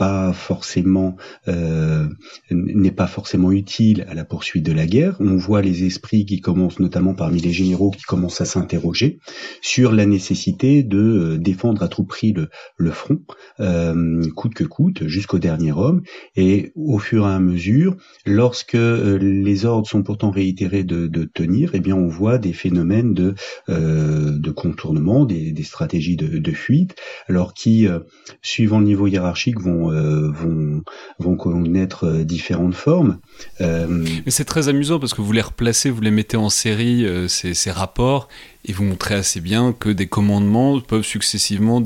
pas forcément euh, n'est pas forcément utile à la poursuite de la guerre. On voit les esprits qui commencent, notamment parmi les généraux, qui commencent à s'interroger sur la nécessité de euh, défendre à tout prix le, le front, euh, coûte que coûte, jusqu'au dernier homme. Et au fur et à mesure, lorsque euh, les ordres sont pourtant réitérés de, de, tenir, eh bien on voit des phénomènes de, euh, de contournement, des, des stratégies de, de, fuite, alors qui, suivant le niveau hiérarchique, vont euh, vont, vont connaître euh, différentes formes. Euh, Mais c'est très amusant parce que vous les replacez, vous les mettez en série, ces, ces rapports, et vous montrez assez bien que des commandements peuvent successivement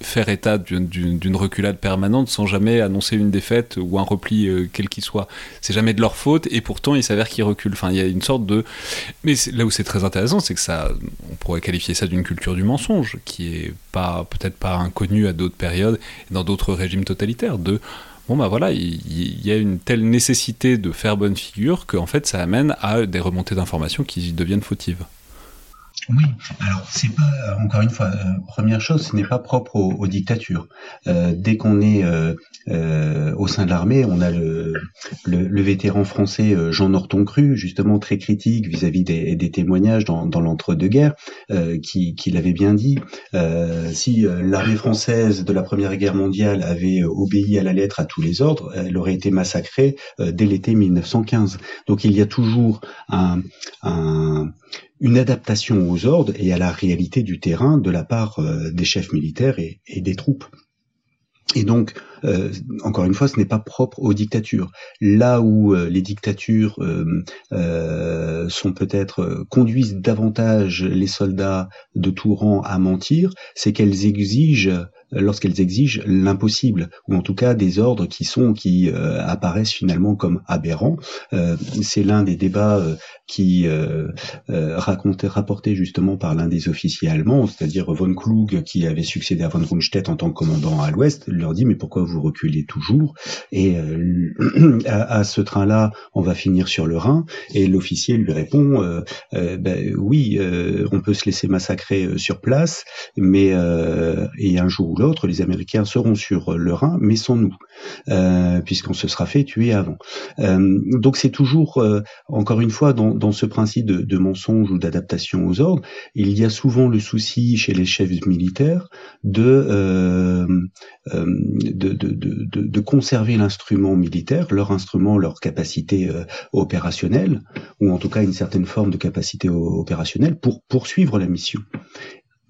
faire état d'une reculade permanente sans jamais annoncer une défaite ou un repli quel qu'il soit. C'est jamais de leur faute et pourtant il s'avère qu'ils reculent. Enfin, il y a une sorte de. Mais là où c'est très intéressant, c'est que ça, on pourrait qualifier ça d'une culture du mensonge qui est pas peut-être pas inconnue à d'autres périodes et dans d'autres régimes totalitaires. De bon bah voilà, il, y, a une telle nécessité de faire bonne figure qu'en fait ça amène à des remontées d'informations qui deviennent fautives. Oui, alors c'est pas encore une fois euh, première chose, ce n'est pas propre aux, dictatures. Euh, dès qu'on est euh, euh, au sein de l'armée, on a le, le, le, vétéran français euh, Jean Norton Cru, justement très critique vis-à-vis des, des, témoignages dans, dans l'entre-deux-guerres, euh, qui, qui l'avait bien dit. Si l'armée française de la Première Guerre mondiale avait obéi à la lettre à tous les ordres, elle aurait été massacrée dès l'été 1915. Donc il y a toujours un, un une adaptation aux ordres et à la réalité du terrain de la part des chefs militaires et, des troupes. Et donc, euh, encore une fois, ce n'est pas propre aux dictatures. Là où euh, les dictatures euh, sont peut-être conduisent davantage les soldats de tout rang à mentir, c'est qu'elles exigent lorsqu'elles exigent l'impossible, ou en tout cas des ordres qui sont qui apparaissent finalement comme aberrants. C'est l'un des débats qui euh, euh, racontait, rapporté justement par l'un des officiers allemands, c'est-à-dire von Klug, qui avait succédé à von Rundstedt en tant que commandant à l'Ouest, leur dit mais pourquoi vous reculez toujours? Et euh, à, ce train-là, on va finir sur le Rhin. Et l'officier lui répond euh, euh, ben, oui, on peut se laisser massacrer sur place, mais et un jour ou l'autre, les Américains seront sur le Rhin, mais sans nous, puisqu'on se sera fait tuer avant. donc c'est toujours encore une fois dans ce principe de, mensonge ou d'adaptation aux ordres, il y a souvent le souci chez les chefs militaires de, euh, euh, de, conserver l'instrument militaire, leur instrument, leur capacité euh, opérationnelle, ou en tout cas une certaine forme de capacité opérationnelle pour poursuivre la mission.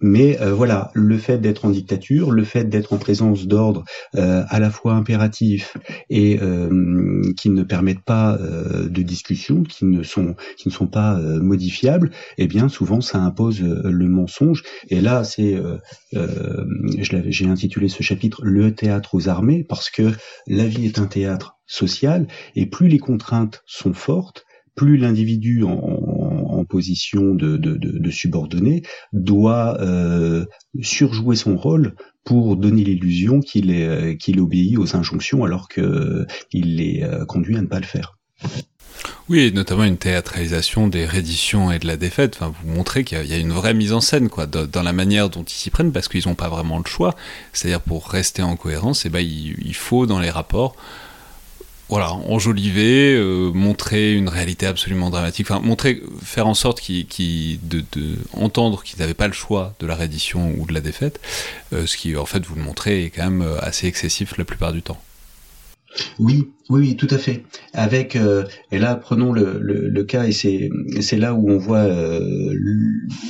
Mais euh, voilà, le fait d'être en dictature, le fait d'être en présence d'ordres euh, à la fois impératifs et euh, qui ne permettent pas de discussion, qui ne sont qui ne sont pas modifiables, eh bien souvent ça impose le mensonge. Et là, c'est j'ai intitulé ce chapitre le théâtre aux armées parce que la vie est un théâtre social et plus les contraintes sont fortes, plus l'individu en, position de, de, subordonné doit euh, surjouer son rôle pour donner l'illusion qu'il est qu'il obéit aux injonctions alors qu'il est euh, conduit à ne pas le faire. Oui, notamment une théâtralisation des redditions et de la défaite. Enfin, vous montrez qu'il y, a une vraie mise en scène, quoi, dans, la manière dont ils s'y prennent, parce qu'ils n'ont pas vraiment le choix. C'est-à-dire pour rester en cohérence, et eh ben, il, faut dans les rapports voilà, enjoliver, euh, montrer une réalité absolument dramatique, faire en sorte qu'ils, de, de, entendre qu'ils n'avaient pas le choix de la reddition ou de la défaite, euh, ce qui en fait vous le montrez est quand même euh, assez excessif la plupart du temps. Oui, oui, tout à fait. Avec euh, et là prenons le, le, cas et c'est c'est là où on voit euh,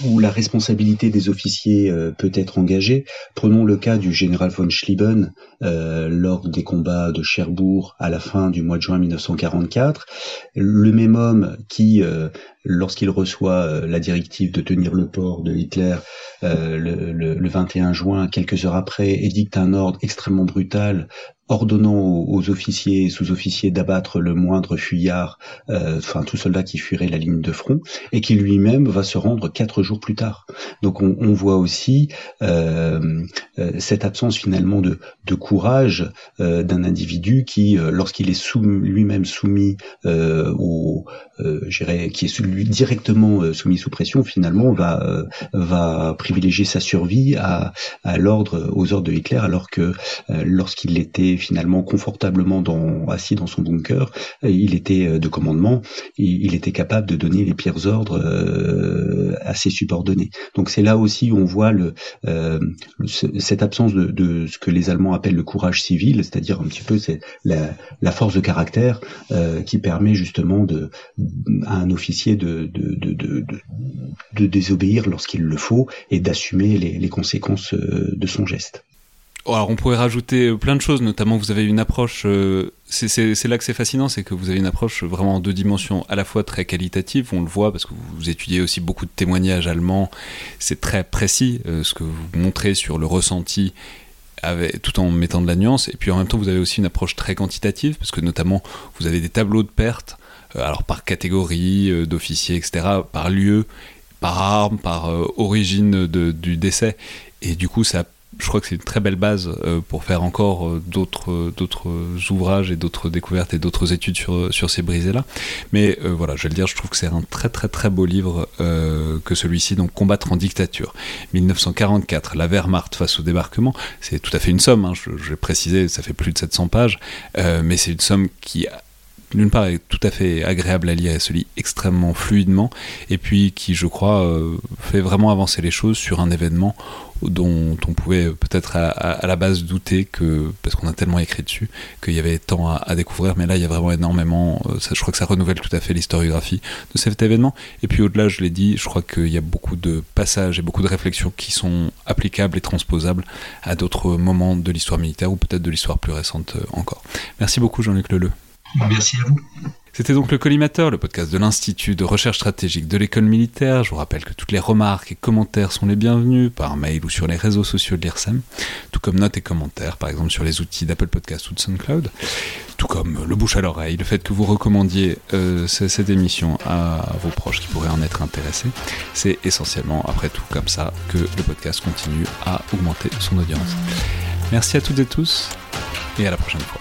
où la responsabilité des officiers euh, peut être engagée. Prenons le cas du général von Schlieben lors des combats de Cherbourg à la fin du mois de juin 1944. Le même homme qui, lorsqu'il reçoit la directive de tenir le port de Hitler le, le, 21 juin, quelques heures après, édicte un ordre extrêmement brutal ordonnant aux, officiers et sous-officiers d'abattre le moindre fuyard, euh, enfin tout soldat qui fuirait la ligne de front, et qui lui-même va se rendre quatre jours plus tard. Donc on, on voit aussi euh, euh cette absence finalement de, de courage euh, d'un individu qui, euh, lorsqu'il est lui-même soumis au, qui est lui directement soumis sous pression, finalement va va privilégier sa survie à, à l'ordre aux ordres de Hitler, alors que lorsqu'il était finalement confortablement assis dans son bunker. Il était euh, de commandement, il, était capable de donner les pires ordres euh, à ses subordonnés. Donc c'est là aussi où on voit euh, cette absence de, ce que les Allemands appellent le courage civil, c'est-à-dire un petit peu la, force de caractère qui permet justement à un officier de, désobéir lorsqu'il le faut et d'assumer les conséquences de son geste. Alors on pourrait rajouter plein de choses, notamment vous avez une approche, euh, c'est là que c'est fascinant, c'est que vous avez une approche vraiment en deux dimensions, à la fois très qualitative, on le voit parce que vous étudiez aussi beaucoup de témoignages allemands, c'est très précis euh, ce que vous montrez sur le ressenti tout en mettant de la nuance, et puis en même temps vous avez aussi une approche très quantitative, parce que notamment vous avez des tableaux de pertes, euh, alors par catégorie d'officiers, etc., par lieu, par arme, par origine du décès, et du coup ça je crois que c'est une très belle base euh, pour faire encore euh, d'autres d'autres ouvrages et d'autres découvertes et d'autres études sur sur ces brisés là. Mais euh, voilà, je vais le dire, je trouve que c'est un très très très beau livre que celui-ci, donc Combattre en dictature, 1944, la Wehrmacht face au débarquement. C'est tout à fait une somme. Hein, je, vais préciser, ça fait plus de 700 pages, mais c'est une somme qui d'une part est tout à fait agréable à lire et se lit extrêmement fluidement, et puis qui, je crois, fait vraiment avancer les choses sur un événement dont on pouvait peut-être à, la base douter parce qu'on a tellement écrit dessus, qu'il y avait tant à, découvrir, mais là il y a vraiment énormément, euh, je crois que ça renouvelle tout à fait l'historiographie de cet événement. Et puis au-delà, je l'ai dit, je crois qu'il y a beaucoup de passages et beaucoup de réflexions qui sont applicables et transposables à d'autres moments de l'histoire militaire ou peut-être de l'histoire plus récente euh, encore. Merci beaucoup Jean-Luc Leleu. Merci à vous. C'était donc le Collimateur, le podcast de l'Institut de recherche stratégique de l'école militaire. Je vous rappelle que toutes les remarques et commentaires sont les bienvenus par mail ou sur les réseaux sociaux de l'IRSEM, tout comme notes et commentaires, par exemple sur les outils d'Apple Podcast ou de SoundCloud, tout comme le bouche à l'oreille, le fait que vous recommandiez euh, cette émission à vos proches qui pourraient en être intéressés. C'est essentiellement, après tout, comme ça que le podcast continue à augmenter son audience. Merci à toutes et tous et à la prochaine fois.